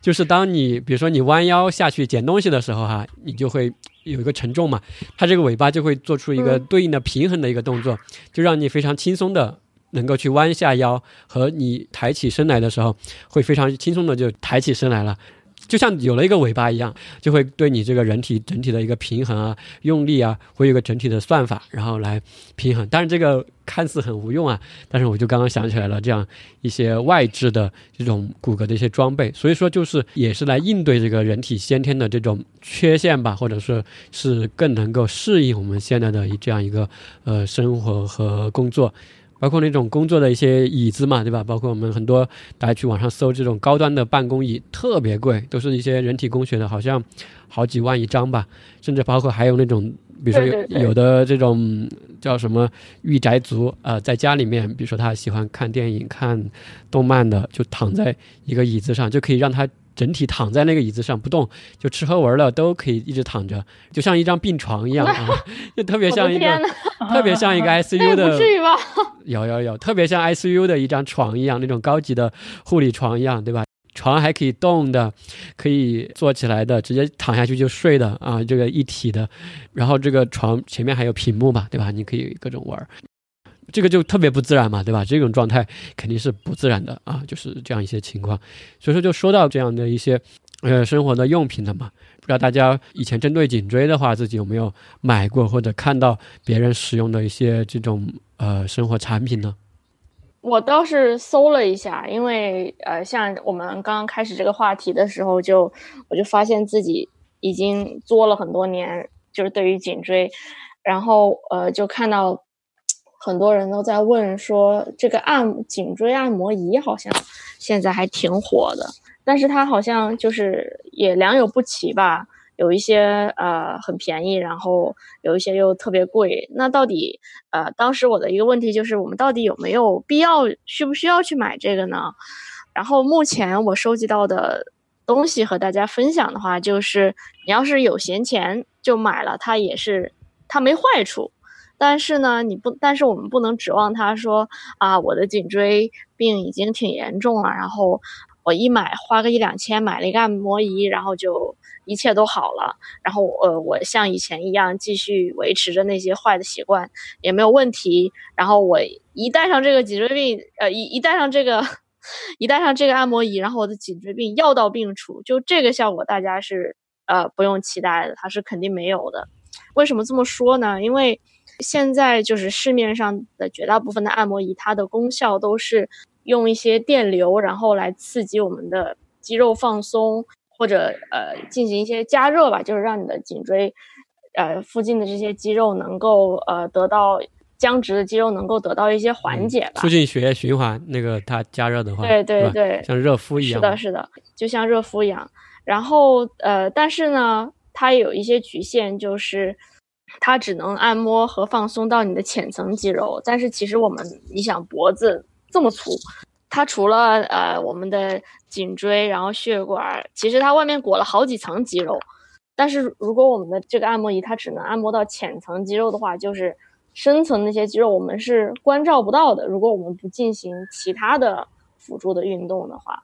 就是当你比如说你弯腰下去捡东西的时候哈、你就会有一个承重嘛，它这个尾巴就会做出一个嗯对应的平衡的一个动作，就让你非常轻松的能够去弯下腰，和你抬起身来的时候，会非常轻松的就抬起身来了。就像有了一个尾巴一样，就会对你这个人体整体的一个平衡啊、用力啊，会有一个整体的算法，然后来平衡。但是这个看似很无用啊，但是我就刚刚想起来了，这样一些外置的这种骨骼的一些装备，所以说就是也是来应对这个人体先天的这种缺陷吧，或者是是更能够适应我们现在的这样一个呃生活和工作。包括那种工作的一些椅子嘛，对吧？包括我们很多大家去网上搜这种高端的办公椅，特别贵，都是一些人体工学的，好像好几万一张吧。甚至包括还有那种比如说有有的这种叫什么御宅族呃，在家里面，比如说他喜欢看电影、看动漫的，就躺在一个椅子上，就可以让他整体躺在那个椅子上不动，就吃喝玩乐都可以一直躺着，就像一张病床一样啊，就特别像一个特别像一个 ICU 也的不至于吧？有有有，特别像 ICU 的一张床一样，那种高级的护理床一样，对吧？床还可以动的，可以坐起来的，直接躺下去就睡的啊，这个一体的。然后这个床前面还有屏幕嘛，对吧？你可以各种玩儿，这个就特别不自然嘛，对吧？这种状态肯定是不自然的啊，就是这样一些情况。所以说，就说到这样的一些呃生活的用品了嘛。不知道大家以前针对颈椎的话，自己有没有买过或者看到别人使用的一些这种呃生活产品呢？我倒是搜了一下，因为呃，像我们刚刚开始这个话题的时候就，我就发现自己已经作了很多年，就是对于颈椎，然后呃，就看到很多人都在问说，这个按颈椎按摩仪好像现在还挺火的，但是它好像就是也良莠不齐吧。有一些呃很便宜，然后有一些又特别贵。那到底呃，当时我的一个问题就是，我们到底有没有必要，需不需要去买这个呢？然后目前我收集到的东西和大家分享的话，就是你要是有闲钱就买了，它也是它没坏处。但是呢，你不，但是我们不能指望他说啊，我的颈椎病已经挺严重了，然后我一买花个一两千买了一个按摩仪，然后就一切都好了，然后呃，我像以前一样继续维持着那些坏的习惯也没有问题。然后我一戴上这个颈椎病，呃，一一戴上这个，一戴上这个按摩仪，然后我的颈椎病药到病除，就这个效果大家是呃不用期待的，它是肯定没有的。为什么这么说呢？因为现在就是市面上的绝大部分的按摩仪，它的功效都是用一些电流，然后来刺激我们的肌肉放松。或者呃进行一些加热吧，就是让你的颈椎呃附近的这些肌肉能够呃得到僵直的肌肉能够得到一些缓解吧，促进血液循环。那个它加热的话，对对对，像热敷一样。是的，是的，就像热敷一样。然后呃，但是呢，它有一些局限，就是它只能按摩和放松到你的浅层肌肉。但是其实我们，你想脖子这么粗。它除了呃我们的颈椎，然后血管，其实它外面裹了好几层肌肉。但是如果我们的这个按摩仪它只能按摩到浅层肌肉的话，就是深层那些肌肉我们是关照不到的。如果我们不进行其他的辅助的运动的话，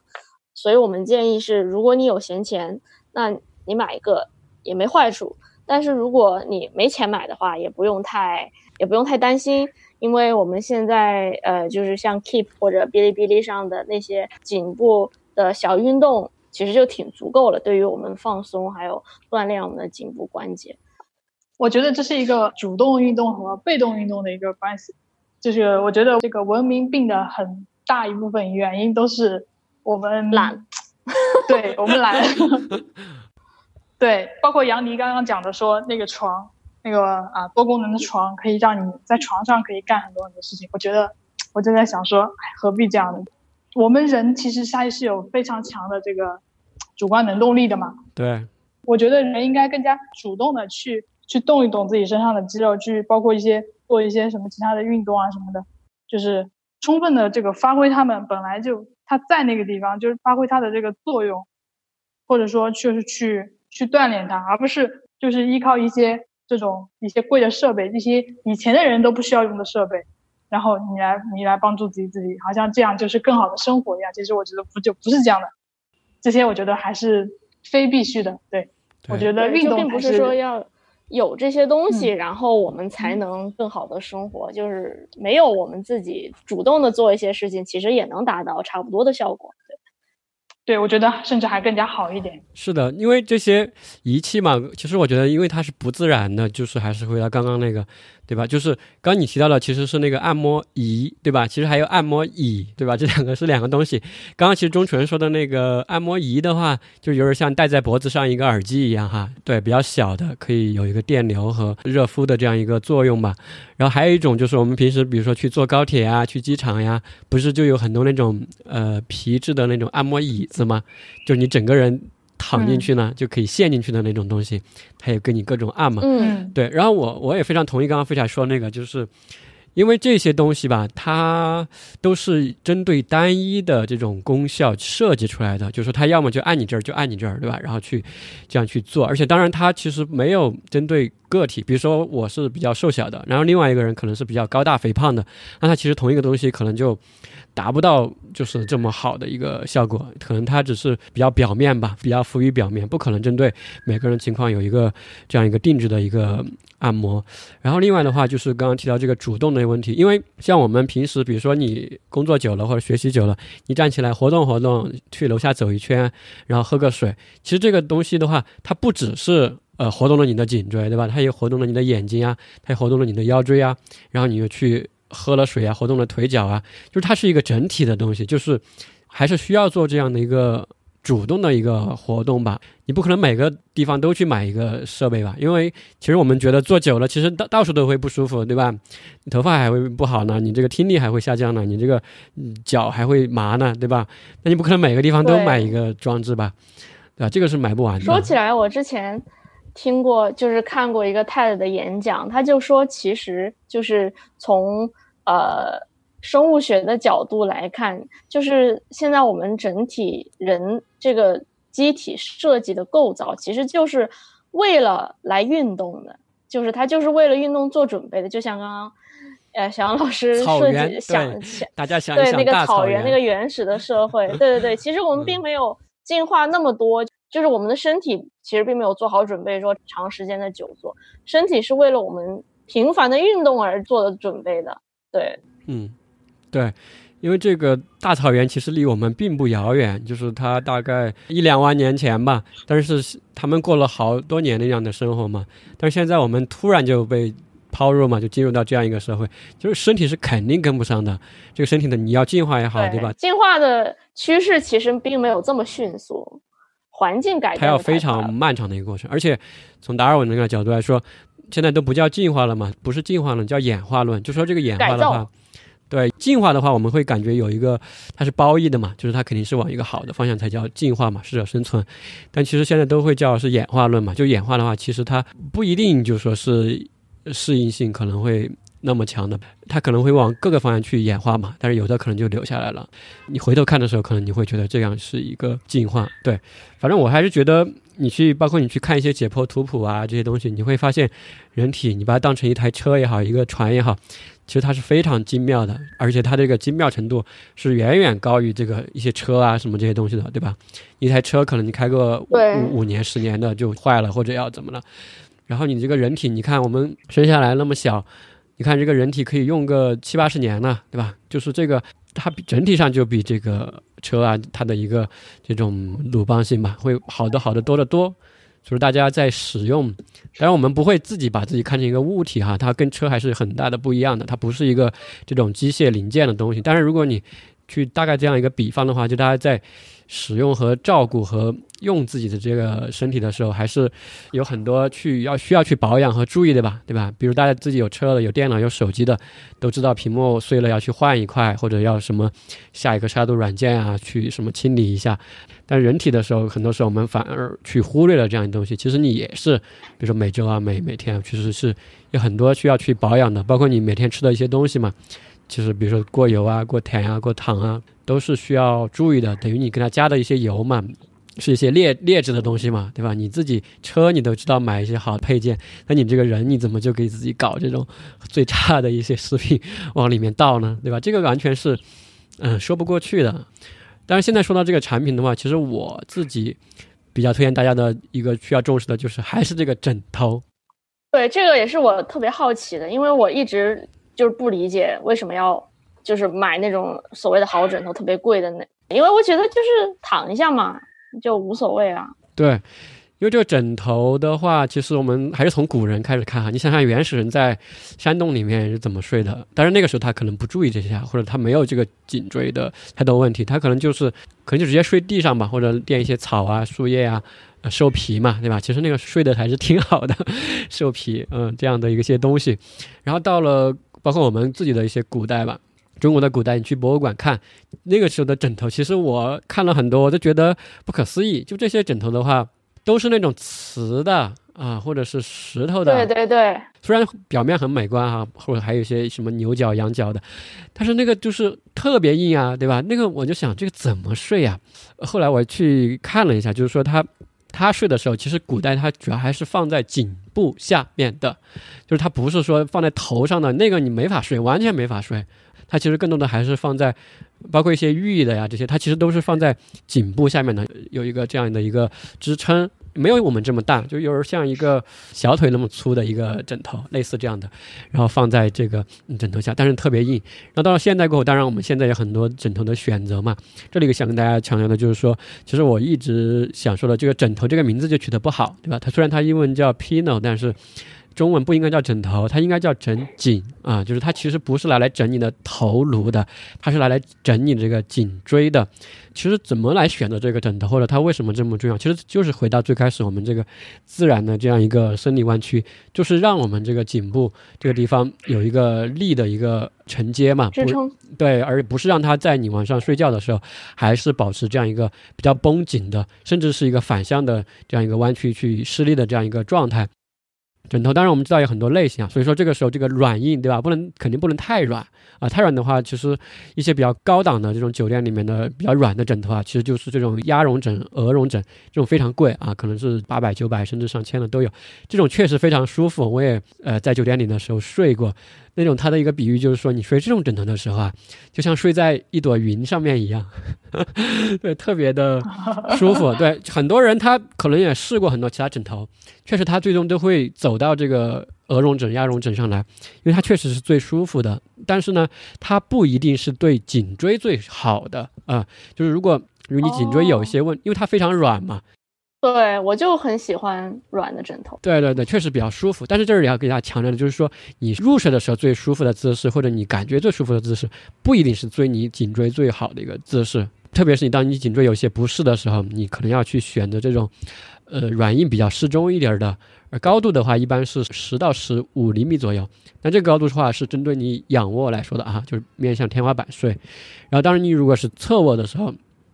所以我们建议是，如果你有闲钱，那你买一个也没坏处。但是如果你没钱买的话，也不用太也不用太担心。因为我们现在呃，就是像 Keep 或者哔哩哔哩上的那些颈部的小运动，其实就挺足够了，对于我们放松还有锻炼我们的颈部关节。我觉得这是一个主动运动和被动运动的一个关系，就是我觉得这个文明病的很大一部分原因都是我们懒，对我们懒，对，包括杨迪刚刚讲的说那个床。那个啊，多功能的床可以让你在床上可以干很多很多事情。我觉得，我正在想说，何必这样呢？我们人其实还是有非常强的这个主观能动力的嘛。对，我觉得人应该更加主动的去去动一动自己身上的肌肉，去包括一些做一些什么其他的运动啊什么的，就是充分的这个发挥他们本来就他在那个地方，就是发挥他的这个作用，或者说就是去去锻炼它，而不是就是依靠一些。这种一些贵的设备，这些以前的人都不需要用的设备，然后你来你来帮助自己自己，好像这样就是更好的生活一样。其实我觉得不就不是这样的，这些我觉得还是非必须的。对，我觉得运动并不是说要有这些东西，然后我们才能更好的生活。就是没有我们自己主动的做一些事情，其实也能达到差不多的效果。对，我觉得甚至还更加好一点。是的，因为这些仪器嘛，其实我觉得，因为它是不自然的，就是还是回到刚刚那个，对吧？就是刚刚你提到的，其实是那个按摩仪，对吧？其实还有按摩椅，对吧？这两个是两个东西。刚刚其实钟纯说的那个按摩仪的话，就有点像戴在脖子上一个耳机一样，哈，对，比较小的，可以有一个电流和热敷的这样一个作用吧。然后还有一种就是我们平时比如说去坐高铁啊，去机场呀，不是就有很多那种呃皮质的那种按摩椅子吗？就你整个人躺进去呢，就可以陷进去的那种东西，它也给你各种按嘛。嗯对，然后我我也非常同意刚刚飞侠说那个，就是因为这些东西吧，它都是针对单一的这种功效设计出来的，就是说它要么就按你这儿就按你这儿，对吧？然后去这样去做，而且当然它其实没有针对个体，比如说我是比较瘦小的，然后另外一个人可能是比较高大肥胖的，那它其实同一个东西可能就。达不到就是这么好的一个效果，可能它只是比较表面吧，比较浮于表面，不可能针对每个人情况有一个这样一个定制的一个按摩。然后另外的话，就是刚刚提到这个主动的问题，因为像我们平时，比如说你工作久了或者学习久了，你站起来活动活动，去楼下走一圈，然后喝个水，其实这个东西的话，它不只是呃活动了你的颈椎，对吧？它也活动了你的眼睛啊，它也活动了你的腰椎啊，然后你又去。喝了水啊，活动了腿脚啊，就是它是一个整体的东西，就是还是需要做这样的一个主动的一个活动吧。你不可能每个地方都去买一个设备吧，因为其实我们觉得坐久了，其实到到处都会不舒服，对吧？你头发还会不好呢，你这个听力还会下降呢，你这个脚还会麻呢，对吧？那你不可能每个地方都买一个装置吧，对吧？这个是买不完的。说起来，我之前。听过，就是看过一个 TED 的演讲，他就说，其实就是从呃生物学的角度来看，就是现在我们整体人这个机体设计的构造，其实就是为了来运动的，就是它就是为了运动做准备的。就像刚刚呃小杨老师设计想想，大家想对那个草原那个原始的社会，对对对，其实我们并没有进化那么多。就是我们的身体其实并没有做好准备，说长时间的久坐，身体是为了我们频繁的运动而做的准备的。对，嗯，对，因为这个大草原其实离我们并不遥远，就是它大概一两万年前吧，但是他们过了好多年那样的生活嘛。但是现在我们突然就被抛入嘛，就进入到这样一个社会，就是身体是肯定跟不上的。这个身体的你要进化也好，对吧？进化的趋势其实并没有这么迅速。环境改变，它要非常漫长的一个过程，而且从达尔文那个角度来说，现在都不叫进化了嘛，不是进化论，叫演化论。就说这个演化的话，对进化的话，我们会感觉有一个它是褒义的嘛，就是它肯定是往一个好的方向才叫进化嘛，适者生存。但其实现在都会叫是演化论嘛，就演化的话，其实它不一定就说是适应性可能会。那么强的，它可能会往各个方向去演化嘛，但是有的可能就留下来了。你回头看的时候，可能你会觉得这样是一个进化。对，反正我还是觉得你去，包括你去看一些解剖图谱啊这些东西，你会发现，人体你把它当成一台车也好，一个船也好，其实它是非常精妙的，而且它这个精妙程度是远远高于这个一些车啊什么这些东西的，对吧？一台车可能你开个五五年十年的就坏了或者要怎么了，然后你这个人体，你看我们生下来那么小。你看这个人体可以用个七八十年呢，对吧？就是这个，它比整体上就比这个车啊，它的一个这种鲁棒性吧，会好的好的多得多。就是大家在使用，当然我们不会自己把自己看成一个物体哈，它跟车还是很大的不一样的，它不是一个这种机械零件的东西。但是如果你去大概这样一个比方的话，就大家在使用和照顾和用自己的这个身体的时候，还是有很多去要需要去保养和注意的吧，对吧？比如大家自己有车了、有电脑、有手机的，都知道屏幕碎了要去换一块，或者要什么下一个杀毒软件啊，去什么清理一下。但人体的时候，很多时候我们反而去忽略了这样的东西。其实你也是，比如说每周啊、每每天啊，其实是有很多需要去保养的，包括你每天吃的一些东西嘛。其实，比如说过油啊、过甜啊、过糖啊，都是需要注意的。等于你给它加的一些油嘛，是一些劣劣质的东西嘛，对吧？你自己车你都知道买一些好的配件，那你这个人你怎么就给自己搞这种最差的一些食品往里面倒呢？对吧？这个完全是嗯说不过去的。但是现在说到这个产品的话，其实我自己比较推荐大家的一个需要重视的就是还是这个枕头。对，这个也是我特别好奇的，因为我一直。就是不理解为什么要就是买那种所谓的好枕头，特别贵的那，因为我觉得就是躺一下嘛，就无所谓啊。对，因为这个枕头的话，其实我们还是从古人开始看哈。你想想原始人在山洞里面是怎么睡的？但是那个时候他可能不注意这些，或者他没有这个颈椎的太多问题，他可能就是可能就直接睡地上吧，或者垫一些草啊、树叶啊、兽皮嘛，对吧？其实那个睡的还是挺好的，兽皮，嗯，这样的一些东西。然后到了。包括我们自己的一些古代吧，中国的古代，你去博物馆看那个时候的枕头，其实我看了很多，我都觉得不可思议。就这些枕头的话，都是那种瓷的啊，或者是石头的。对对对，虽然表面很美观哈，或者还有一些什么牛角、羊角的，但是那个就是特别硬啊，对吧？那个我就想，这个怎么睡呀？后来我去看了一下，就是说他他睡的时候，其实古代他主要还是放在颈部下面的，就是他不是说放在头上的那个，你没法睡，完全没法睡。它其实更多的还是放在，包括一些玉的呀这些，它其实都是放在颈部下面的，有一个这样的一个支撑，没有我们这么大，就有点像一个小腿那么粗的一个枕头，类似这样的，然后放在这个枕头下，但是特别硬。然后到了现在过后，当然我们现在有很多枕头的选择嘛。这里想跟大家强调的就是说，其实我一直想说的，这个枕头这个名字就取得不好，对吧？它虽然它英文叫 Pino，但是。中文不应该叫枕头，它应该叫枕颈啊，就是它其实不是拿来枕你的头颅的，它是拿来枕你这个颈椎的。其实怎么来选择这个枕头，或者它为什么这么重要，其实就是回到最开始我们这个自然的这样一个生理弯曲，就是让我们这个颈部这个地方有一个力的一个承接嘛，支撑。对，而不是让它在你晚上睡觉的时候还是保持这样一个比较绷紧的，甚至是一个反向的这样一个弯曲去施力的这样一个状态。枕头当然我们知道有很多类型啊，所以说这个时候这个软硬对吧？不能肯定不能太软啊，太软的话，其实一些比较高档的这种酒店里面的比较软的枕头啊，其实就是这种鸭绒枕、鹅绒枕，这种非常贵啊，可能是八百、九百甚至上千的都有。这种确实非常舒服，我也呃在酒店里的时候睡过。那种他的一个比喻就是说，你睡这种枕头的时候啊，就像睡在一朵云上面一样，对，特别的 舒服。对，很多人他可能也试过很多其他枕头，确实他最终都会走到这个鹅绒枕、鸭绒枕上来，因为它确实是最舒服的。但是呢，它不一定是对颈椎最好的啊。就是如果如果你颈椎有一些问，因为它非常软嘛。对，我就很喜欢软的枕头。对对对，确实比较舒服。但是这里要给大家强调的，就是说你入睡的时候最舒服的姿势，或者你感觉最舒服的姿势，不一定是追你颈椎最好的一个姿势。特别是你当你颈椎有些不适的时候，你可能要去选择这种，呃，软硬比较适中一点的。而高度的话，一般是十到十五厘米左右。那这个高度的话，是针对你仰卧来说的啊，就是面向天花板睡。然后，当然你如果是侧卧的时候。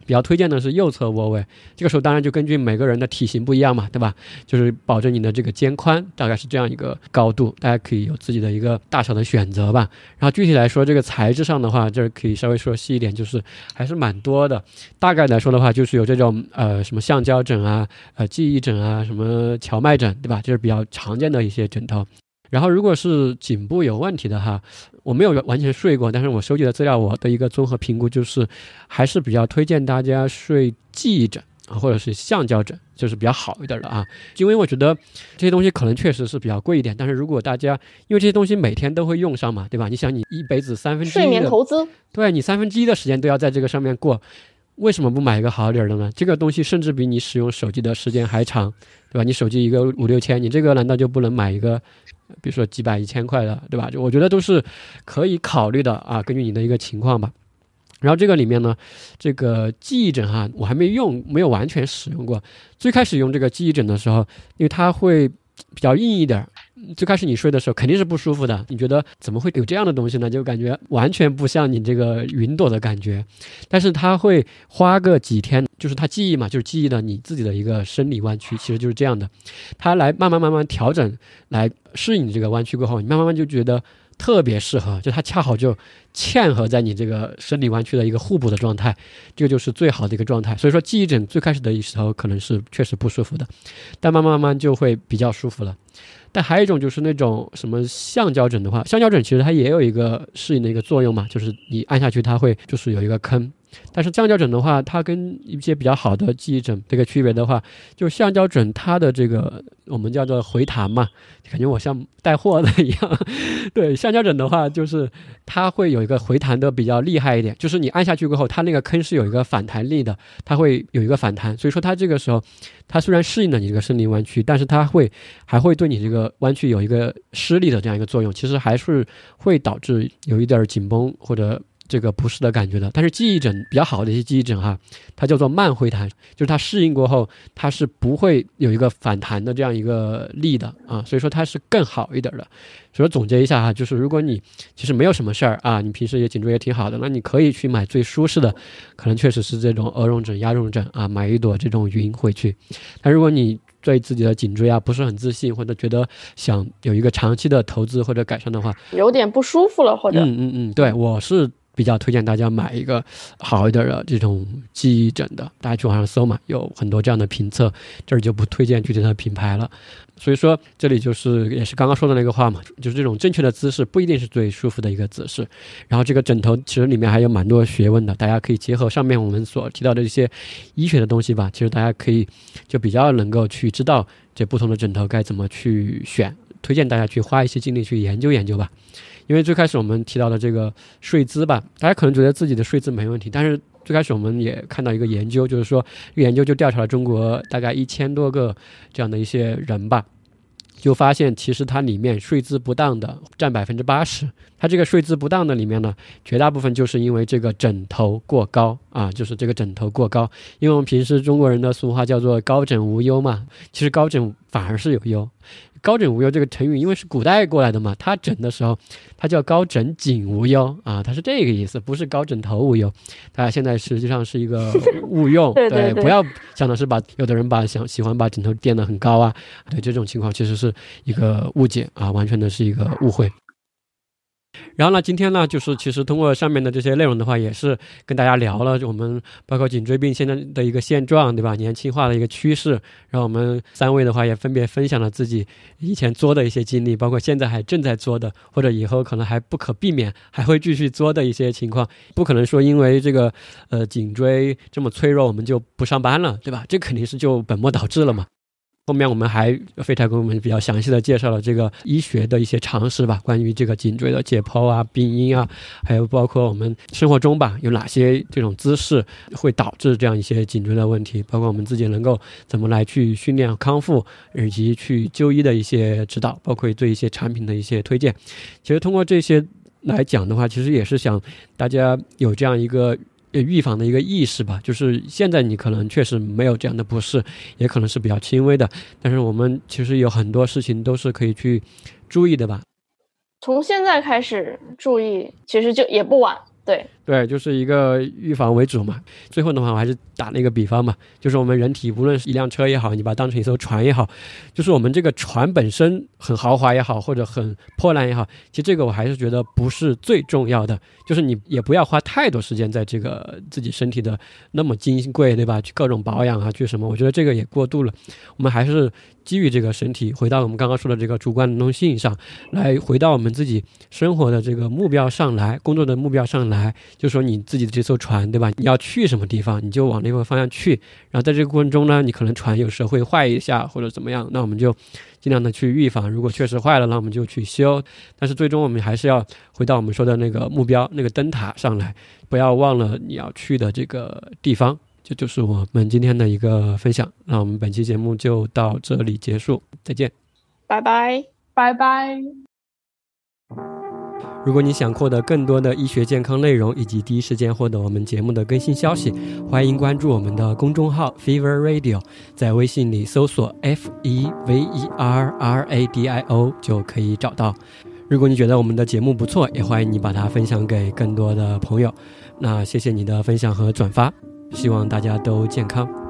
比较推荐的是右侧卧位，这个时候当然就根据每个人的体型不一样嘛，对吧？就是保证你的这个肩宽，大概是这样一个高度，大家可以有自己的一个大小的选择吧。然后具体来说，这个材质上的话，这儿可以稍微说细一点，就是还是蛮多的。大概来说的话，就是有这种呃什么橡胶枕啊，呃记忆枕啊，什么荞麦枕，对吧？就是比较常见的一些枕头。然后，如果是颈部有问题的哈，我没有完全睡过，但是我收集的资料，我的一个综合评估就是，还是比较推荐大家睡记忆枕或者是橡胶枕，就是比较好一点的啊。因为我觉得这些东西可能确实是比较贵一点，但是如果大家因为这些东西每天都会用上嘛，对吧？你想你一辈子三分之一睡眠投资，对你三分之一的时间都要在这个上面过。为什么不买一个好点儿的呢？这个东西甚至比你使用手机的时间还长，对吧？你手机一个五六千，你这个难道就不能买一个，比如说几百一千块的，对吧？就我觉得都是可以考虑的啊，根据你的一个情况吧。然后这个里面呢，这个记忆枕哈，我还没用，没有完全使用过。最开始用这个记忆枕的时候，因为它会比较硬一点儿。最开始你睡的时候肯定是不舒服的，你觉得怎么会有这样的东西呢？就感觉完全不像你这个云朵的感觉。但是它会花个几天，就是它记忆嘛，就是记忆的你自己的一个生理弯曲，其实就是这样的。它来慢慢慢慢调整，来适应你这个弯曲过后，你慢慢慢就觉得特别适合，就它恰好就嵌合在你这个生理弯曲的一个互补的状态，这个就是最好的一个状态。所以说记忆枕最开始的时候可能是确实不舒服的，但慢慢慢慢就会比较舒服了。但还有一种就是那种什么橡胶枕的话，橡胶枕其实它也有一个适应的一个作用嘛，就是你按下去它会就是有一个坑。但是橡胶枕的话，它跟一些比较好的记忆枕这个区别的话，就橡胶枕它的这个我们叫做回弹嘛，感觉我像带货的一样。对，橡胶枕的话，就是它会有一个回弹的比较厉害一点，就是你按下去过后，它那个坑是有一个反弹力的，它会有一个反弹。所以说它这个时候，它虽然适应了你这个生理弯曲，但是它会还会对你这个弯曲有一个施力的这样一个作用，其实还是会导致有一点紧绷或者。这个不适的感觉的。但是记忆枕比较好的一些记忆枕哈，它叫做慢回弹，就是它适应过后，它是不会有一个反弹的这样一个力的啊，所以说它是更好一点的。所以总结一下哈，就是如果你其实没有什么事儿啊，你平时也颈椎也挺好的，那你可以去买最舒适的，可能确实是这种鹅绒枕、鸭绒枕啊，买一朵这种云回去。但如果你对自己的颈椎啊不是很自信，或者觉得想有一个长期的投资或者改善的话，有点不舒服了，或者嗯嗯嗯，对我是。比较推荐大家买一个好一点的这种记忆枕的，大家去网上搜嘛，有很多这样的评测，这儿就不推荐具体的品牌了。所以说，这里就是也是刚刚说的那个话嘛，就是这种正确的姿势不一定是最舒服的一个姿势。然后这个枕头其实里面还有蛮多学问的，大家可以结合上面我们所提到的一些医学的东西吧，其实大家可以就比较能够去知道这不同的枕头该怎么去选，推荐大家去花一些精力去研究研究吧。因为最开始我们提到的这个睡姿吧，大家可能觉得自己的睡姿没问题，但是最开始我们也看到一个研究，就是说研究就调查了中国大概一千多个这样的一些人吧，就发现其实它里面睡姿不当的占百分之八十，它这个睡姿不当的里面呢，绝大部分就是因为这个枕头过高啊，就是这个枕头过高，因为我们平时中国人的俗话叫做高枕无忧嘛，其实高枕反而是有忧。高枕无忧这个成语，因为是古代过来的嘛，他枕的时候，他叫高枕颈无忧啊，他是这个意思，不是高枕头无忧。大家现在实际上是一个 误用，对，不要想的是把有的人把想喜欢把枕头垫得很高啊，对这种情况其实是一个误解啊，完全的是一个误会。然后呢，今天呢，就是其实通过上面的这些内容的话，也是跟大家聊了我们包括颈椎病现在的一个现状，对吧？年轻化的一个趋势。然后我们三位的话也分别分享了自己以前做的一些经历，包括现在还正在做的，或者以后可能还不可避免还会继续做的一些情况。不可能说因为这个呃颈椎这么脆弱，我们就不上班了，对吧？这肯定是就本末倒置了嘛。后面我们还飞台给我们比较详细的介绍了这个医学的一些常识吧，关于这个颈椎的解剖啊、病因啊，还有包括我们生活中吧有哪些这种姿势会导致这样一些颈椎的问题，包括我们自己能够怎么来去训练康复，以及去就医的一些指导，包括对一些产品的一些推荐。其实通过这些来讲的话，其实也是想大家有这样一个。预防的一个意识吧，就是现在你可能确实没有这样的不适，也可能是比较轻微的，但是我们其实有很多事情都是可以去注意的吧。从现在开始注意，其实就也不晚。对对，就是一个预防为主嘛。最后的话，我还是打了一个比方嘛，就是我们人体无论是一辆车也好，你把它当成一艘船也好，就是我们这个船本身很豪华也好，或者很破烂也好，其实这个我还是觉得不是最重要的。就是你也不要花太多时间在这个自己身体的那么金贵，对吧？去各种保养啊，去什么？我觉得这个也过度了。我们还是。基于这个身体，回到我们刚刚说的这个主观能动性上来，回到我们自己生活的这个目标上来，工作的目标上来，就说你自己的这艘船，对吧？你要去什么地方，你就往那个方向去。然后在这个过程中呢，你可能船有时候会坏一下或者怎么样，那我们就尽量的去预防。如果确实坏了，那我们就去修。但是最终我们还是要回到我们说的那个目标，那个灯塔上来，不要忘了你要去的这个地方。这就是我们今天的一个分享，那我们本期节目就到这里结束，再见，拜拜，拜拜。如果你想获得更多的医学健康内容，以及第一时间获得我们节目的更新消息，欢迎关注我们的公众号 Fever Radio，在微信里搜索 F E V E R R A D I O 就可以找到。如果你觉得我们的节目不错，也欢迎你把它分享给更多的朋友。那谢谢你的分享和转发。希望大家都健康。